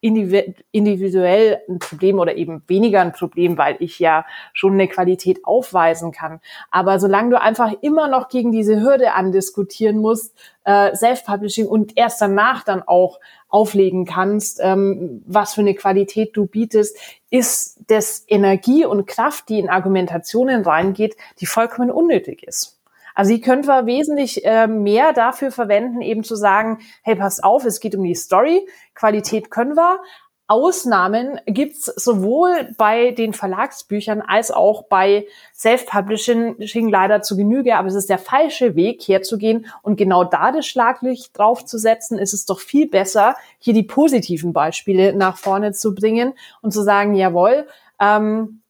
individuell ein Problem oder eben weniger ein Problem, weil ich ja schon eine Qualität aufweisen kann. Aber solange du einfach immer noch gegen diese Hürde andiskutieren musst, äh, Self-Publishing und erst danach dann auch auflegen kannst, ähm, was für eine Qualität du bietest, ist das Energie und Kraft, die in Argumentationen reingeht, die vollkommen unnötig ist. Also die können wir wesentlich äh, mehr dafür verwenden, eben zu sagen, hey, passt auf, es geht um die Story, Qualität können wir, Ausnahmen gibt's sowohl bei den Verlagsbüchern als auch bei Self-Publishing leider zu Genüge, aber es ist der falsche Weg herzugehen und genau da das Schlaglicht draufzusetzen, ist es doch viel besser, hier die positiven Beispiele nach vorne zu bringen und zu sagen, jawohl, ähm,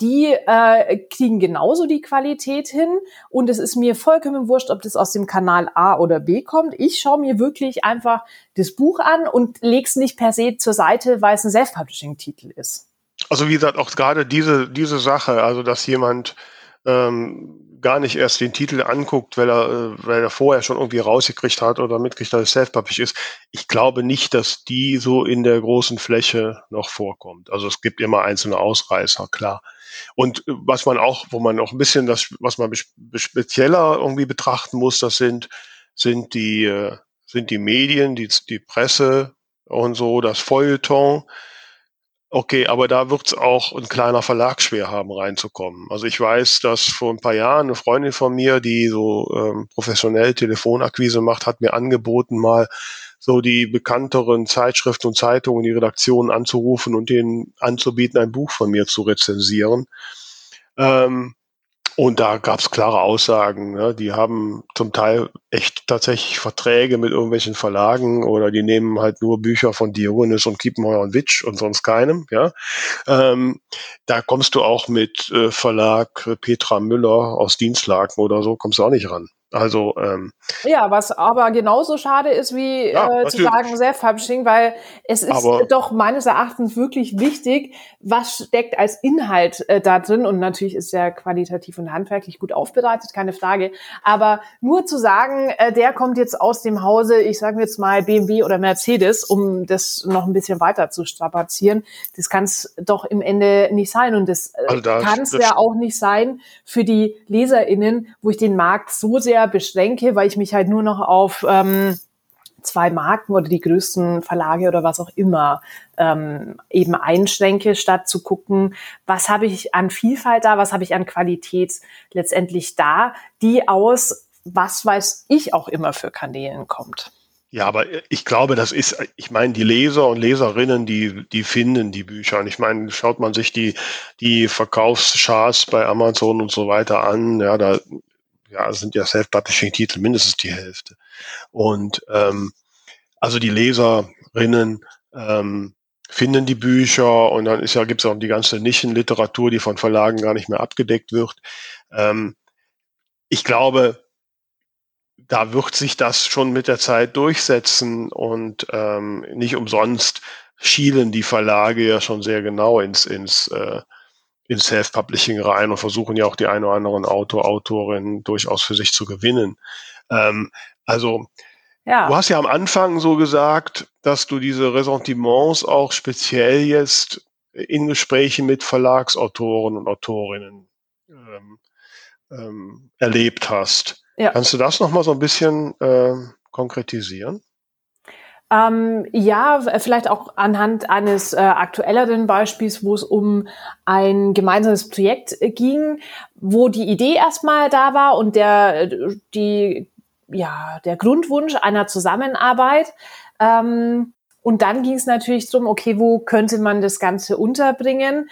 die äh, kriegen genauso die Qualität hin und es ist mir vollkommen wurscht, ob das aus dem Kanal A oder B kommt. Ich schaue mir wirklich einfach das Buch an und leg's nicht per se zur Seite, weil es ein Self-Publishing-Titel ist. Also wie gesagt, auch gerade diese, diese Sache, also dass jemand ähm, gar nicht erst den Titel anguckt, weil er, äh, weil er vorher schon irgendwie rausgekriegt hat oder mitkriegt, dass es self-published ist. Ich glaube nicht, dass die so in der großen Fläche noch vorkommt. Also es gibt immer einzelne Ausreißer, klar. Und äh, was man auch, wo man auch ein bisschen das, was man spezieller irgendwie betrachten muss, das sind, sind die, äh, sind die Medien, die, die Presse und so, das Feuilleton. Okay, aber da wird es auch ein kleiner Verlag schwer haben, reinzukommen. Also ich weiß, dass vor ein paar Jahren eine Freundin von mir, die so ähm, professionell Telefonakquise macht, hat mir angeboten, mal so die bekannteren Zeitschriften und Zeitungen, die Redaktionen anzurufen und denen anzubieten, ein Buch von mir zu rezensieren. Ähm, und da gab es klare Aussagen. Ne? Die haben zum Teil echt tatsächlich Verträge mit irgendwelchen Verlagen oder die nehmen halt nur Bücher von Diogenes und Kiepenheuer und Witsch und sonst keinem. Ja, ähm, da kommst du auch mit äh, Verlag Petra Müller aus Dienstlaken oder so kommst du auch nicht ran. Also ähm, ja, was aber genauso schade ist wie ja, äh, zu sagen Self-Publishing, weil es ist aber doch meines Erachtens wirklich wichtig, was steckt als Inhalt äh, da drin. Und natürlich ist der qualitativ und handwerklich gut aufbereitet, keine Frage. Aber nur zu sagen, äh, der kommt jetzt aus dem Hause, ich sage jetzt mal BMW oder Mercedes, um das noch ein bisschen weiter zu strapazieren, das kann es doch im Ende nicht sein. Und das, äh, also da, kann es ja auch nicht sein für die LeserInnen, wo ich den Markt so sehr sehr beschränke, weil ich mich halt nur noch auf ähm, zwei Marken oder die größten Verlage oder was auch immer ähm, eben einschränke, statt zu gucken, was habe ich an Vielfalt da, was habe ich an Qualität letztendlich da, die aus, was weiß ich auch immer für Kanälen kommt. Ja, aber ich glaube, das ist, ich meine, die Leser und Leserinnen, die, die finden die Bücher. Und ich meine, schaut man sich die, die Verkaufscharts bei Amazon und so weiter an, ja, da ja, sind ja Self-Publishing-Titel mindestens die Hälfte. Und ähm, also die Leserinnen ähm, finden die Bücher und dann ist ja, gibt es auch die ganze Nischenliteratur, die von Verlagen gar nicht mehr abgedeckt wird. Ähm, ich glaube, da wird sich das schon mit der Zeit durchsetzen und ähm, nicht umsonst schielen die Verlage ja schon sehr genau ins, ins äh, in Self-Publishing rein und versuchen ja auch die eine oder anderen Autor, Autorin durchaus für sich zu gewinnen. Ähm, also ja. du hast ja am Anfang so gesagt, dass du diese Ressentiments auch speziell jetzt in Gesprächen mit Verlagsautoren und Autorinnen ähm, ähm, erlebt hast. Ja. Kannst du das nochmal so ein bisschen äh, konkretisieren? Ähm, ja, vielleicht auch anhand eines äh, aktuelleren Beispiels, wo es um ein gemeinsames Projekt äh, ging, wo die Idee erstmal da war und der, die, ja, der Grundwunsch einer Zusammenarbeit. Ähm, und dann ging es natürlich darum, okay, wo könnte man das Ganze unterbringen?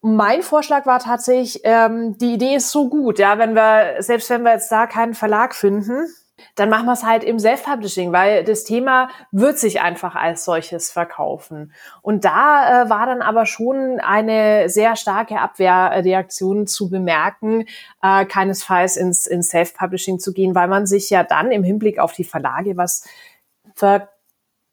Mein Vorschlag war tatsächlich, ähm, die Idee ist so gut, ja, wenn wir, selbst wenn wir jetzt da keinen Verlag finden, dann machen wir es halt im Self-Publishing, weil das Thema wird sich einfach als solches verkaufen. Und da äh, war dann aber schon eine sehr starke Abwehrreaktion zu bemerken, äh, keinesfalls ins, ins Self-Publishing zu gehen, weil man sich ja dann im Hinblick auf die Verlage was ver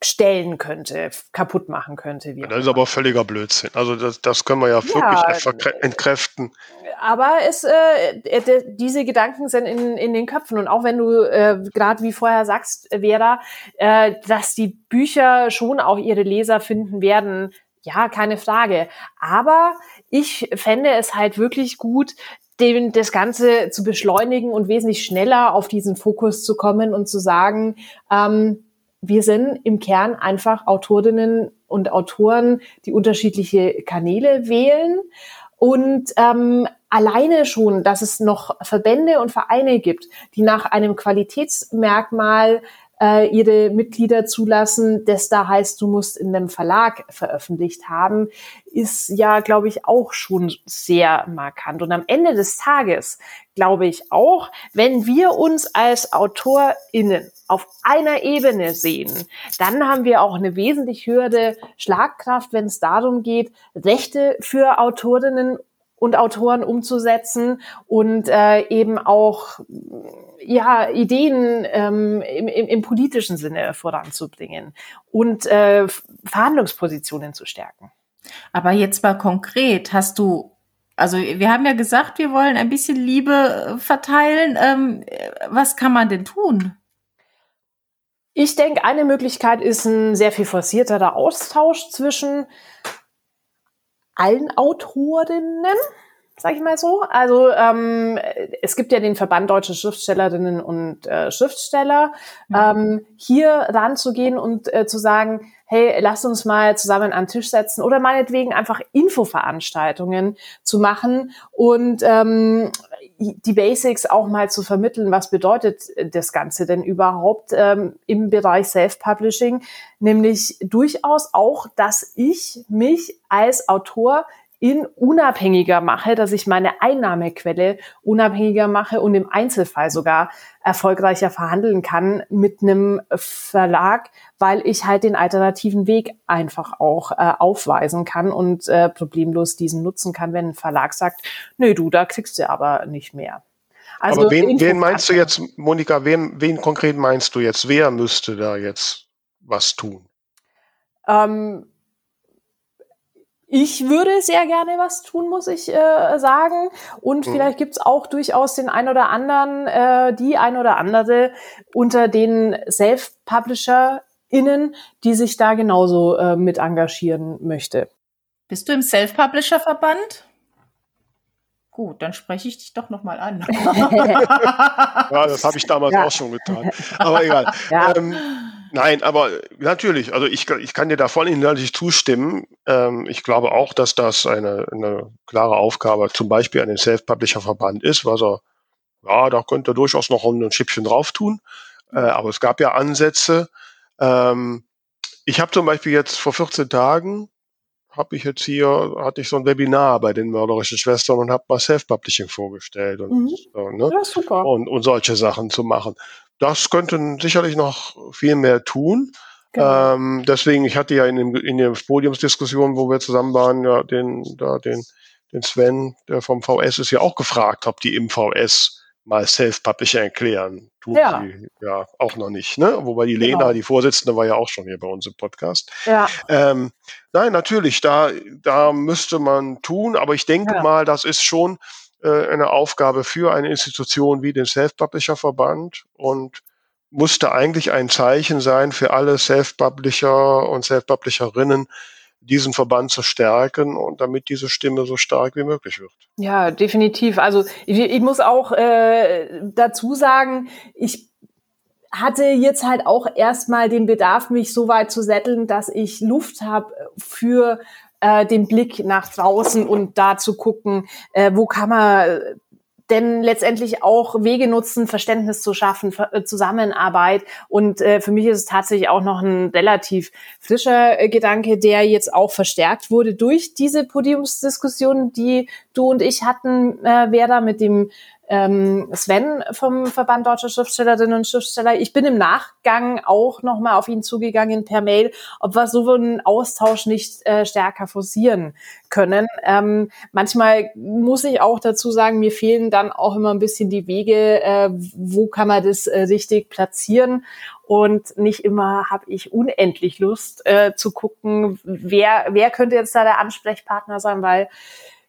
stellen könnte, kaputt machen könnte. das ist aber völliger Blödsinn. Also das, das können wir ja, ja wirklich entkräften. Aber es, äh, diese Gedanken sind in, in den Köpfen. Und auch wenn du äh, gerade wie vorher sagst, Vera, äh, dass die Bücher schon auch ihre Leser finden werden, ja, keine Frage. Aber ich fände es halt wirklich gut, dem, das Ganze zu beschleunigen und wesentlich schneller auf diesen Fokus zu kommen und zu sagen, ähm, wir sind im Kern einfach Autorinnen und Autoren, die unterschiedliche Kanäle wählen. Und ähm, alleine schon, dass es noch Verbände und Vereine gibt, die nach einem Qualitätsmerkmal äh, ihre Mitglieder zulassen, das da heißt, du musst in einem Verlag veröffentlicht haben, ist ja, glaube ich, auch schon sehr markant. Und am Ende des Tages glaube ich auch, wenn wir uns als AutorInnen auf einer Ebene sehen, dann haben wir auch eine wesentlich höhere Schlagkraft, wenn es darum geht, Rechte für Autorinnen und Autoren umzusetzen und äh, eben auch ja, Ideen ähm, im, im, im politischen Sinne voranzubringen und äh, Verhandlungspositionen zu stärken. Aber jetzt mal konkret, hast du, also wir haben ja gesagt, wir wollen ein bisschen Liebe äh, verteilen. Ähm, was kann man denn tun? Ich denke, eine Möglichkeit ist ein sehr viel forcierterer Austausch zwischen allen Autorinnen, sag ich mal so. Also ähm, es gibt ja den Verband Deutsche Schriftstellerinnen und äh, Schriftsteller. Mhm. Ähm, hier ranzugehen und äh, zu sagen, hey, lass uns mal zusammen an den Tisch setzen oder meinetwegen einfach Infoveranstaltungen zu machen und ähm, die Basics auch mal zu vermitteln, was bedeutet das Ganze denn überhaupt ähm, im Bereich Self-Publishing, nämlich durchaus auch, dass ich mich als Autor in unabhängiger mache, dass ich meine Einnahmequelle unabhängiger mache und im Einzelfall sogar erfolgreicher verhandeln kann mit einem Verlag, weil ich halt den alternativen Weg einfach auch äh, aufweisen kann und äh, problemlos diesen nutzen kann, wenn ein Verlag sagt, nö, du, da kriegst du aber nicht mehr. Also aber wen, wen meinst du jetzt, Monika, wen, wen konkret meinst du jetzt? Wer müsste da jetzt was tun? Ähm, ich würde sehr gerne was tun, muss ich äh, sagen. Und mhm. vielleicht gibt's auch durchaus den ein oder anderen, äh, die ein oder andere unter den Self-PublisherInnen, die sich da genauso äh, mit engagieren möchte. Bist du im Self-Publisher-Verband? Gut, dann spreche ich dich doch nochmal an. <laughs> ja, das habe ich damals ja. auch schon getan. Aber egal. Ja. Ähm, Nein, aber natürlich, also ich, ich kann dir da voll inhaltlich zustimmen. Ähm, ich glaube auch, dass das eine, eine klare Aufgabe zum Beispiel an den Self-Publisher-Verband ist, was er, ja, da könnte er durchaus noch ein Schippchen drauf tun. Äh, aber es gab ja Ansätze. Ähm, ich habe zum Beispiel jetzt vor 14 Tagen habe ich jetzt hier, hatte ich so ein Webinar bei den mörderischen Schwestern und habe mal Self-Publishing vorgestellt und, mhm. so, ne? ja, super. Und, und solche Sachen zu machen das könnten sicherlich noch viel mehr tun. Genau. Ähm, deswegen, ich hatte ja in, dem, in der Podiumsdiskussion, wo wir zusammen waren, ja den, da den, den Sven, der vom VS ist ja auch gefragt, ob die im VS mal Self-Publisher erklären. Tun ja. sie ja auch noch nicht, ne? Wobei die Lena, genau. die Vorsitzende, war ja auch schon hier bei uns im Podcast. Ja. Ähm, nein, natürlich, da, da müsste man tun, aber ich denke ja. mal, das ist schon, eine Aufgabe für eine Institution wie den Self-Publisher-Verband und musste eigentlich ein Zeichen sein für alle Self-Publisher und Self-Publisherinnen, diesen Verband zu stärken und damit diese Stimme so stark wie möglich wird. Ja, definitiv. Also ich, ich muss auch äh, dazu sagen, ich hatte jetzt halt auch erstmal den Bedarf, mich so weit zu setteln, dass ich Luft habe für äh, den Blick nach draußen und da zu gucken, äh, wo kann man denn letztendlich auch Wege nutzen, Verständnis zu schaffen, äh, Zusammenarbeit. Und äh, für mich ist es tatsächlich auch noch ein relativ frischer äh, Gedanke, der jetzt auch verstärkt wurde durch diese Podiumsdiskussion, die du und ich hatten, äh, Vera, mit dem ähm, Sven vom Verband Deutscher Schriftstellerinnen und Schriftsteller. Ich bin im Nachgang auch nochmal auf ihn zugegangen per Mail, ob wir so einen Austausch nicht äh, stärker forcieren können. Ähm, manchmal muss ich auch dazu sagen, mir fehlen dann auch immer ein bisschen die Wege, äh, wo kann man das äh, richtig platzieren. Und nicht immer habe ich unendlich Lust äh, zu gucken, wer, wer könnte jetzt da der Ansprechpartner sein, weil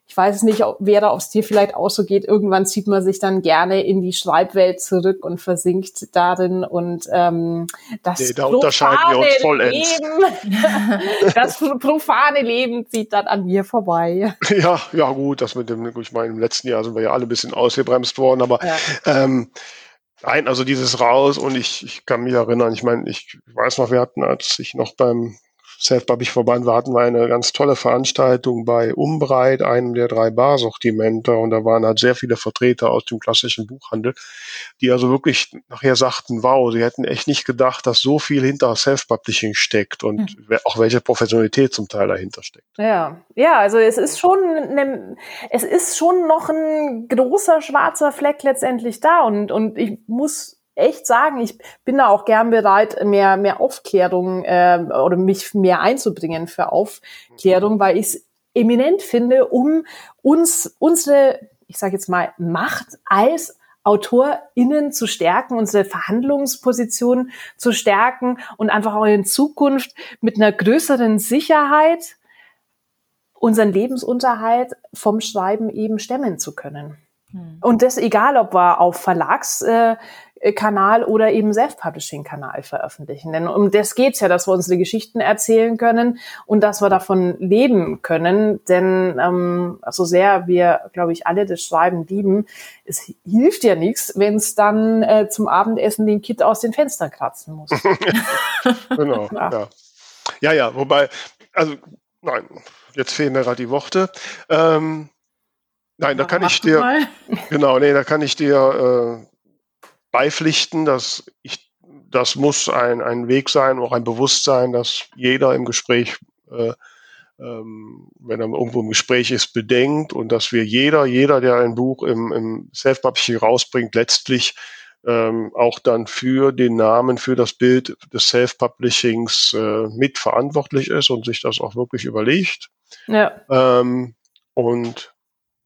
ich weiß nicht, ob, wer da, es dir vielleicht auch so geht. Irgendwann zieht man sich dann gerne in die Schreibwelt zurück und versinkt darin und ähm, das nee, da unterscheiden wir uns vollends. Leben, <laughs> das profane Leben zieht dann an mir vorbei. <laughs> Ja, ja gut, das mit dem, ich meine, im letzten Jahr sind wir ja alle ein bisschen ausgebremst worden, aber ja. ähm, Nein, also dieses raus und ich, ich kann mich erinnern, ich meine, ich weiß noch, wir hatten, als ich noch beim Self-Publish-Verband, wir hatten wir eine ganz tolle Veranstaltung bei Umbreit, einem der drei Barsortimenter, und da waren halt sehr viele Vertreter aus dem klassischen Buchhandel, die also wirklich nachher sagten, wow, sie hätten echt nicht gedacht, dass so viel hinter Self-Publishing steckt und mhm. auch welche Professionalität zum Teil dahinter steckt. Ja, ja, also es ist schon, ne, es ist schon noch ein großer schwarzer Fleck letztendlich da und, und ich muss echt sagen, ich bin da auch gern bereit, mehr, mehr Aufklärung äh, oder mich mehr einzubringen für Aufklärung, weil ich es eminent finde, um uns unsere, ich sage jetzt mal, Macht als AutorInnen zu stärken, unsere Verhandlungsposition zu stärken und einfach auch in Zukunft mit einer größeren Sicherheit unseren Lebensunterhalt vom Schreiben eben stemmen zu können. Hm. Und das egal, ob wir auf Verlags, äh, Kanal oder eben Self-Publishing-Kanal veröffentlichen. Denn um das geht's ja, dass wir unsere Geschichten erzählen können und dass wir davon leben können. Denn ähm, so sehr wir, glaube ich, alle das Schreiben lieben, es hilft ja nichts, wenn es dann äh, zum Abendessen den Kit aus den Fenstern kratzen muss. <laughs> genau, <laughs> ja. ja. Ja, ja, wobei, also, nein, jetzt fehlen mir gerade die Worte. Ähm, nein, da kann ich dir, genau, nee, da kann ich dir äh, beipflichten, dass ich, das muss ein, ein Weg sein, auch ein Bewusstsein, dass jeder im Gespräch, äh, ähm, wenn er irgendwo im Gespräch ist, bedenkt und dass wir jeder, jeder, der ein Buch im, im Self-Publishing rausbringt, letztlich ähm, auch dann für den Namen, für das Bild des Self-Publishings äh, mitverantwortlich ist und sich das auch wirklich überlegt. Ja. Ähm, und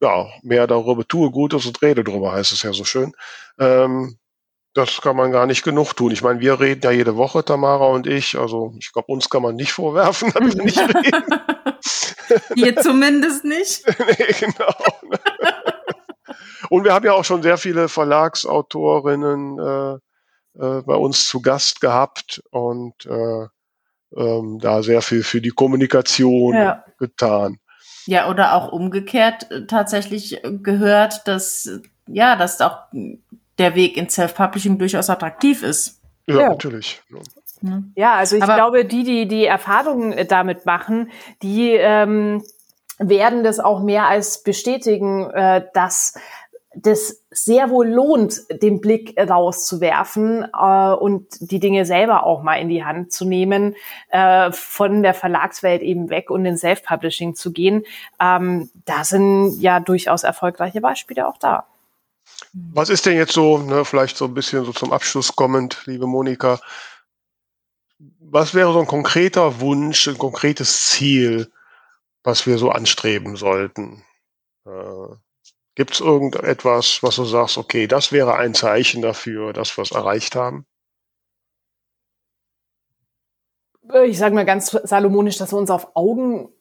ja, mehr darüber tue Gutes und rede darüber, heißt es ja so schön. Ähm, das kann man gar nicht genug tun. Ich meine, wir reden ja jede Woche, Tamara und ich. Also ich glaube, uns kann man nicht vorwerfen, <laughs> dass wir nicht reden. <laughs> Ihr zumindest nicht. <laughs> nee, genau. Und wir haben ja auch schon sehr viele Verlagsautorinnen äh, äh, bei uns zu Gast gehabt und äh, ähm, da sehr viel für die Kommunikation ja. getan. Ja, oder auch umgekehrt äh, tatsächlich gehört, dass ja, dass auch der Weg ins Self-Publishing durchaus attraktiv ist. Ja, ja. natürlich. Ja. also ich Aber glaube, die, die die Erfahrungen äh, damit machen, die ähm, werden das auch mehr als bestätigen, äh, dass das sehr wohl lohnt, den Blick rauszuwerfen äh, und die Dinge selber auch mal in die Hand zu nehmen, äh, von der Verlagswelt eben weg und in Self-Publishing zu gehen. Ähm, da sind ja durchaus erfolgreiche Beispiele auch da. Was ist denn jetzt so, ne, vielleicht so ein bisschen so zum Abschluss kommend, liebe Monika, was wäre so ein konkreter Wunsch, ein konkretes Ziel, was wir so anstreben sollten? Äh, Gibt es irgendetwas, was du sagst, okay, das wäre ein Zeichen dafür, dass wir es erreicht haben? Ich sage mal ganz salomonisch, dass wir uns auf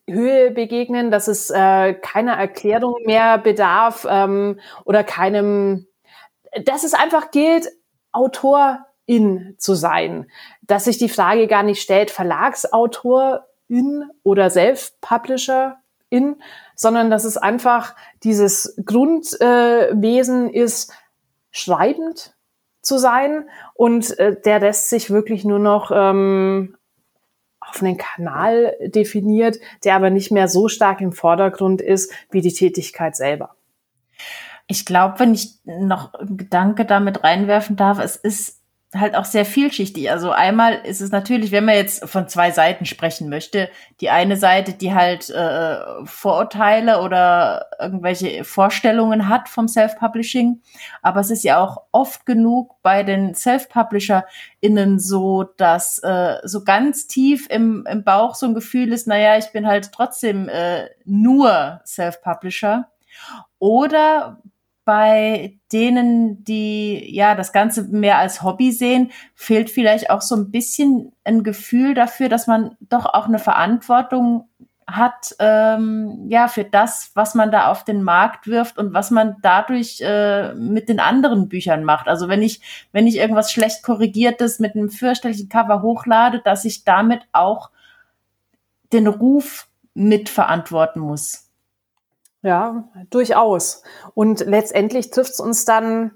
Augenhöhe begegnen, dass es äh, keiner Erklärung mehr bedarf ähm, oder keinem, dass es einfach gilt, Autorin zu sein. Dass sich die Frage gar nicht stellt, Verlagsautorin oder Self-Publisherin, sondern dass es einfach dieses Grundwesen äh, ist, schreibend zu sein und äh, der Rest sich wirklich nur noch ähm, auf einen Kanal definiert, der aber nicht mehr so stark im Vordergrund ist wie die Tätigkeit selber. Ich glaube, wenn ich noch einen Gedanke damit reinwerfen darf, es ist halt auch sehr vielschichtig. Also einmal ist es natürlich, wenn man jetzt von zwei Seiten sprechen möchte, die eine Seite, die halt äh, Vorurteile oder irgendwelche Vorstellungen hat vom Self-Publishing, aber es ist ja auch oft genug bei den Self-PublisherInnen so, dass äh, so ganz tief im, im Bauch so ein Gefühl ist, naja, ich bin halt trotzdem äh, nur Self-Publisher. Oder bei denen, die ja das Ganze mehr als Hobby sehen, fehlt vielleicht auch so ein bisschen ein Gefühl dafür, dass man doch auch eine Verantwortung hat, ähm, ja, für das, was man da auf den Markt wirft und was man dadurch äh, mit den anderen Büchern macht. Also wenn ich, wenn ich irgendwas schlecht korrigiertes mit einem fürchterlichen Cover hochlade, dass ich damit auch den Ruf mitverantworten muss. Ja, durchaus. Und letztendlich trifft es uns dann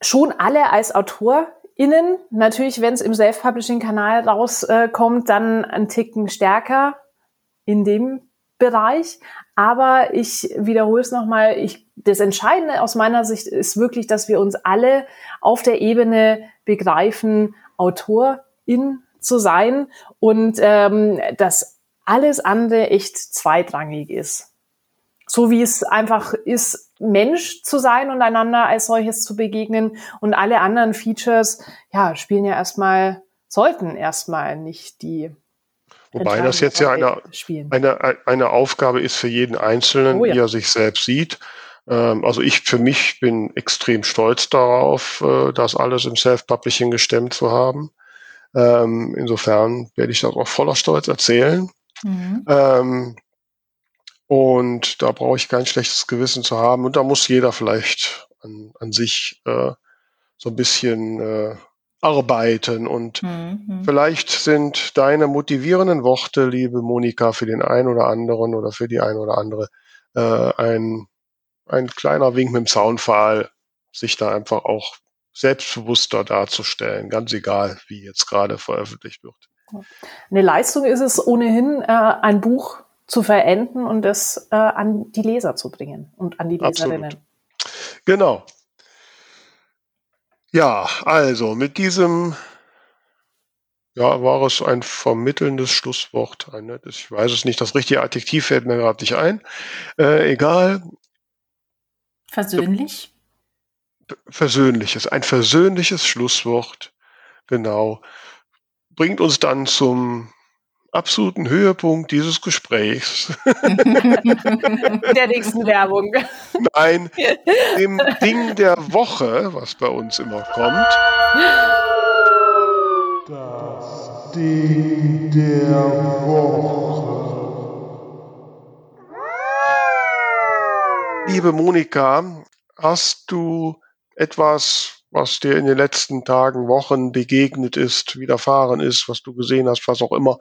schon alle als AutorInnen natürlich, wenn es im Self-Publishing-Kanal rauskommt, dann ein Ticken stärker in dem Bereich. Aber ich wiederhole es nochmal, ich, das Entscheidende aus meiner Sicht ist wirklich, dass wir uns alle auf der Ebene begreifen, Autorin zu sein und ähm, dass alles andere echt zweitrangig ist. So wie es einfach ist, Mensch zu sein und einander als solches zu begegnen und alle anderen Features, ja, spielen ja erstmal, sollten erstmal nicht die Wobei das jetzt ja eine, eine, eine Aufgabe ist für jeden Einzelnen, oh ja. wie er sich selbst sieht. Ähm, also ich für mich bin extrem stolz darauf, äh, das alles im Self-Publishing gestemmt zu haben. Ähm, insofern werde ich das auch voller Stolz erzählen. Mhm. Ähm, und da brauche ich kein schlechtes Gewissen zu haben. Und da muss jeder vielleicht an, an sich äh, so ein bisschen äh, arbeiten. Und mhm. vielleicht sind deine motivierenden Worte, liebe Monika, für den einen oder anderen oder für die eine oder andere äh, ein, ein kleiner Wink mit dem Zaunpfahl, sich da einfach auch selbstbewusster darzustellen, ganz egal, wie jetzt gerade veröffentlicht wird. Eine Leistung ist es ohnehin, äh, ein Buch zu verenden und es äh, an die Leser zu bringen und an die Leserinnen. Absolut. Genau. Ja, also mit diesem, ja, war es ein vermittelndes Schlusswort. Ein nettes, ich weiß es nicht, das richtige Adjektiv fällt mir gerade nicht ein. Äh, egal. Versöhnlich? Versöhnliches, ein versöhnliches Schlusswort, genau, bringt uns dann zum absoluten Höhepunkt dieses Gesprächs. <laughs> Der nächsten Werbung. Nein, <laughs> dem Ding der Woche, was bei uns immer kommt. Das Ding der Woche. Liebe Monika, hast du etwas was dir in den letzten Tagen, Wochen begegnet ist, widerfahren ist, was du gesehen hast, was auch immer,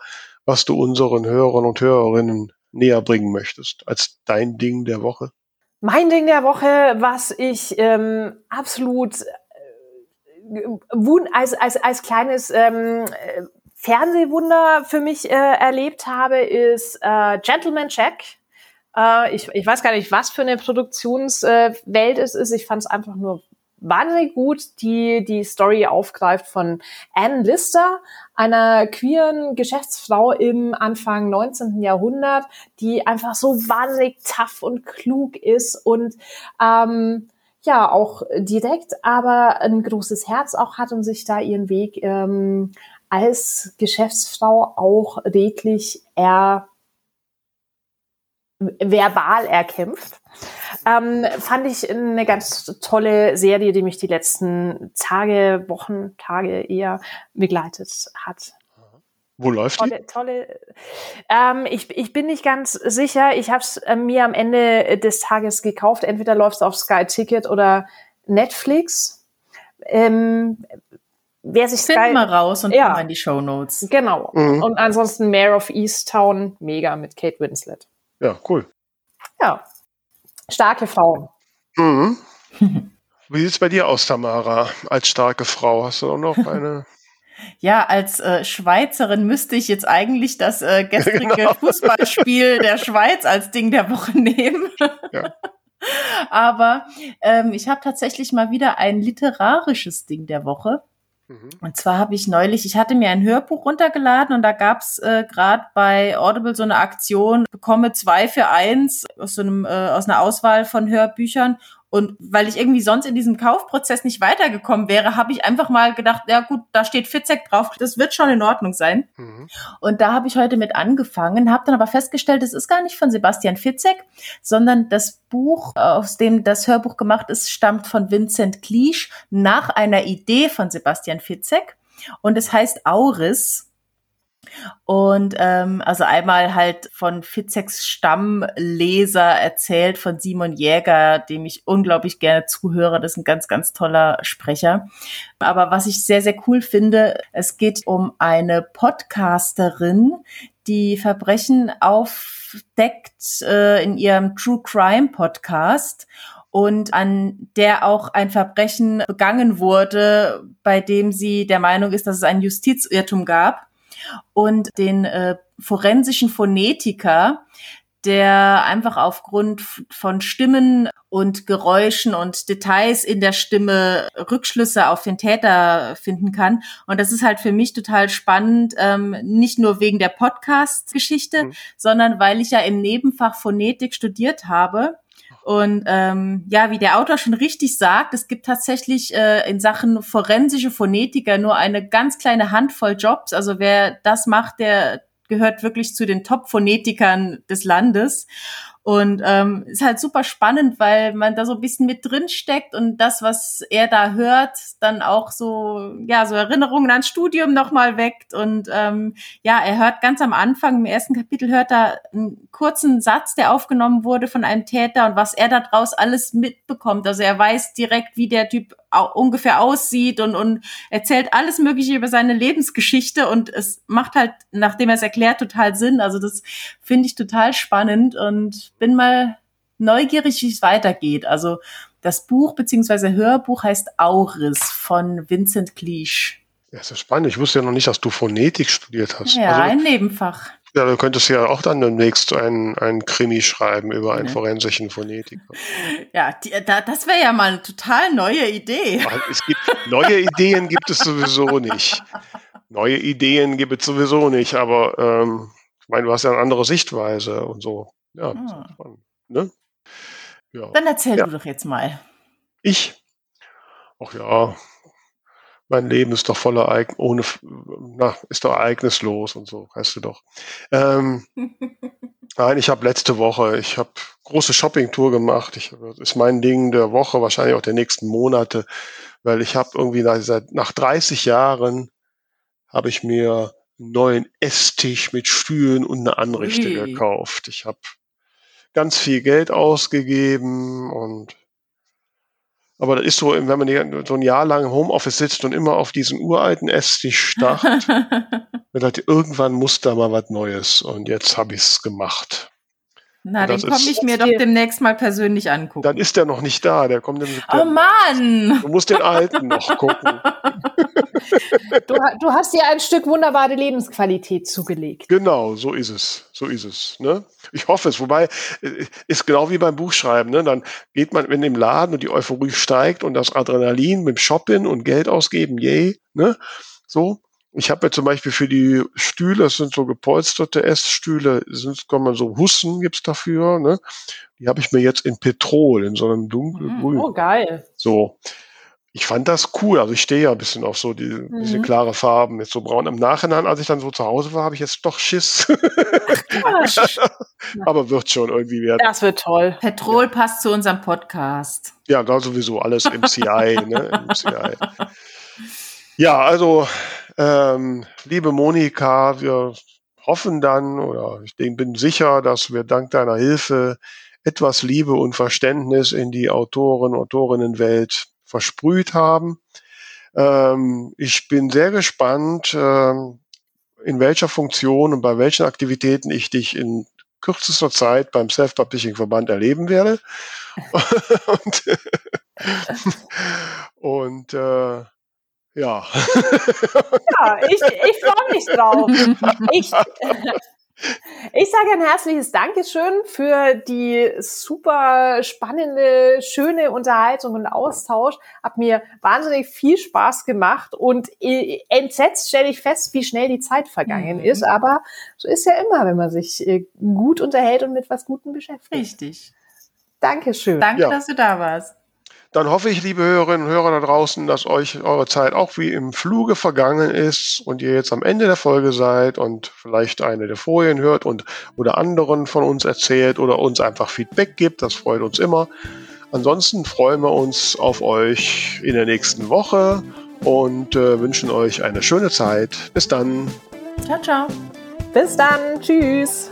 was du unseren Hörern und Hörerinnen näher bringen möchtest, als dein Ding der Woche? Mein Ding der Woche, was ich ähm, absolut äh, als, als, als kleines ähm, Fernsehwunder für mich äh, erlebt habe, ist äh, Gentleman Check. Äh, ich, ich weiß gar nicht, was für eine Produktionswelt äh, es ist. Ich fand es einfach nur wahnsinnig gut, die die Story aufgreift von Anne Lister, einer queeren Geschäftsfrau im Anfang 19. Jahrhundert, die einfach so wahnsinnig tough und klug ist und ähm, ja auch direkt, aber ein großes Herz auch hat und sich da ihren Weg ähm, als Geschäftsfrau auch redlich er verbal erkämpft. Ähm, fand ich eine ganz tolle Serie, die mich die letzten Tage, Wochen, Tage eher begleitet hat. Wo läuft tolle, die? Tolle. Ähm, ich, ich bin nicht ganz sicher. Ich habe es äh, mir am Ende des Tages gekauft. Entweder läuft es auf Sky Ticket oder Netflix. Ähm, wer sich Finden Sky mal raus und ja, in die Show Notes. Genau. Mhm. Und ansonsten Mayor of Easttown, mega mit Kate Winslet. Ja, cool. Ja, starke Frau. Mhm. <laughs> Wie sieht es bei dir aus, Tamara, als starke Frau? Hast du auch noch <laughs> eine? Ja, als äh, Schweizerin müsste ich jetzt eigentlich das äh, <laughs> gestrige genau. Fußballspiel der Schweiz als Ding der Woche nehmen. Ja. Aber ähm, ich habe tatsächlich mal wieder ein literarisches Ding der Woche. Mhm. Und zwar habe ich neulich, ich hatte mir ein Hörbuch runtergeladen und da gab's äh, gerade bei Audible so eine Aktion, bekomme zwei für eins aus so einem, äh, aus einer Auswahl von Hörbüchern und weil ich irgendwie sonst in diesem Kaufprozess nicht weitergekommen wäre, habe ich einfach mal gedacht, ja gut, da steht Fitzek drauf, das wird schon in Ordnung sein. Mhm. Und da habe ich heute mit angefangen, habe dann aber festgestellt, es ist gar nicht von Sebastian Fitzek, sondern das Buch, aus dem das Hörbuch gemacht ist, stammt von Vincent Cleach nach einer Idee von Sebastian Fitzek. Und es heißt Auris und ähm, also einmal halt von Fitzeks Stammleser erzählt, von Simon Jäger, dem ich unglaublich gerne zuhöre. Das ist ein ganz, ganz toller Sprecher. Aber was ich sehr, sehr cool finde, es geht um eine Podcasterin, die Verbrechen aufdeckt äh, in ihrem True Crime Podcast und an der auch ein Verbrechen begangen wurde, bei dem sie der Meinung ist, dass es einen Justizirrtum gab und den äh, forensischen Phonetiker, der einfach aufgrund von Stimmen und Geräuschen und Details in der Stimme Rückschlüsse auf den Täter finden kann. Und das ist halt für mich total spannend, ähm, nicht nur wegen der Podcast-Geschichte, mhm. sondern weil ich ja im Nebenfach Phonetik studiert habe. Und ähm, ja, wie der Autor schon richtig sagt, es gibt tatsächlich äh, in Sachen forensische Phonetiker nur eine ganz kleine Handvoll Jobs. Also wer das macht, der gehört wirklich zu den Top-Phonetikern des Landes. Und ähm, ist halt super spannend, weil man da so ein bisschen mit drin steckt und das, was er da hört, dann auch so, ja, so Erinnerungen ans Studium nochmal weckt. Und ähm, ja, er hört ganz am Anfang, im ersten Kapitel hört er einen kurzen Satz, der aufgenommen wurde von einem Täter und was er daraus alles mitbekommt. Also er weiß direkt, wie der Typ ungefähr aussieht und, und erzählt alles Mögliche über seine Lebensgeschichte und es macht halt, nachdem er es erklärt, total Sinn. Also das finde ich total spannend und bin mal neugierig, wie es weitergeht. Also das Buch beziehungsweise Hörbuch heißt Auris von Vincent Cleach. Ja, ist ja spannend. Ich wusste ja noch nicht, dass du Phonetik studiert hast. Ja, also, ein Nebenfach. Ja, du könntest ja auch dann demnächst einen, einen Krimi schreiben über einen ja. forensischen Phonetiker. Ja, die, da, das wäre ja mal eine total neue Idee. Es gibt, neue Ideen gibt es sowieso nicht. Neue Ideen gibt es sowieso nicht, aber ähm, ich meine, du hast ja eine andere Sichtweise und so. Ja, ah. ne? ja. Dann erzähl ja. du doch jetzt mal. Ich? Ach ja, mein Leben ist doch voller Ereign ohne, na, ist doch ereignislos und so, weißt du doch. Ähm, <laughs> nein, ich habe letzte Woche, ich habe große Shopping-Tour gemacht. Ich, das ist mein Ding der Woche, wahrscheinlich auch der nächsten Monate, weil ich habe irgendwie nach, seit, nach 30 Jahren habe ich mir einen neuen Esstisch mit Stühlen und eine Anrichte Ui. gekauft. Ich habe ganz viel Geld ausgegeben und aber das ist so, wenn man so ein Jahr lang im Homeoffice sitzt und immer auf diesen uralten Esstisch starrt, <laughs> dann halt irgendwann muss da mal was Neues. Und jetzt habe ich es gemacht. Na, den komme ich mir doch demnächst mal persönlich angucken. Dann ist der noch nicht da, der kommt im September. Oh Mann! Du musst den alten noch gucken. Du, du, hast dir ein Stück wunderbare Lebensqualität zugelegt. Genau, so ist es. So ist es. Ne? Ich hoffe es. Wobei, äh, ist genau wie beim Buchschreiben. Ne? Dann geht man in den Laden und die Euphorie steigt und das Adrenalin mit dem Shoppen und Geld ausgeben, yay. Ne? So, ich habe ja zum Beispiel für die Stühle, das sind so gepolsterte Essstühle, sind, kann man so Hussen gibt's dafür, ne? Die habe ich mir jetzt in Petrol, in so einem dunkelgrün. Oh, geil. So. Ich fand das cool. Also ich stehe ja ein bisschen auf so die, mhm. diese klare Farben, jetzt so braun. Im Nachhinein, als ich dann so zu Hause war, habe ich jetzt doch Schiss. <laughs> Aber wird schon irgendwie werden. Das wird toll. Petrol ja. passt zu unserem Podcast. Ja, da sowieso alles MCI, ne? MCI. <laughs> Ja, also ähm, liebe Monika, wir hoffen dann oder ich bin sicher, dass wir dank deiner Hilfe etwas Liebe und Verständnis in die Autoren, Autorinnenwelt versprüht haben. Ähm, ich bin sehr gespannt, ähm, in welcher Funktion und bei welchen Aktivitäten ich dich in kürzester Zeit beim Self-Publishing-Verband erleben werde. <laughs> und, <laughs> und äh, ja. ja, ich, ich freue mich drauf. Ich, ich sage ein herzliches Dankeschön für die super spannende, schöne Unterhaltung und Austausch. Hat mir wahnsinnig viel Spaß gemacht und äh, entsetzt stelle ich fest, wie schnell die Zeit vergangen mhm. ist. Aber so ist ja immer, wenn man sich äh, gut unterhält und mit was Gutem beschäftigt. Richtig. Dankeschön. Danke, ja. dass du da warst dann hoffe ich, liebe Hörerinnen und Hörer da draußen, dass euch eure Zeit auch wie im Fluge vergangen ist und ihr jetzt am Ende der Folge seid und vielleicht eine der Folien hört und oder anderen von uns erzählt oder uns einfach Feedback gibt. Das freut uns immer. Ansonsten freuen wir uns auf euch in der nächsten Woche und äh, wünschen euch eine schöne Zeit. Bis dann. Ciao, ciao. Bis dann. Tschüss.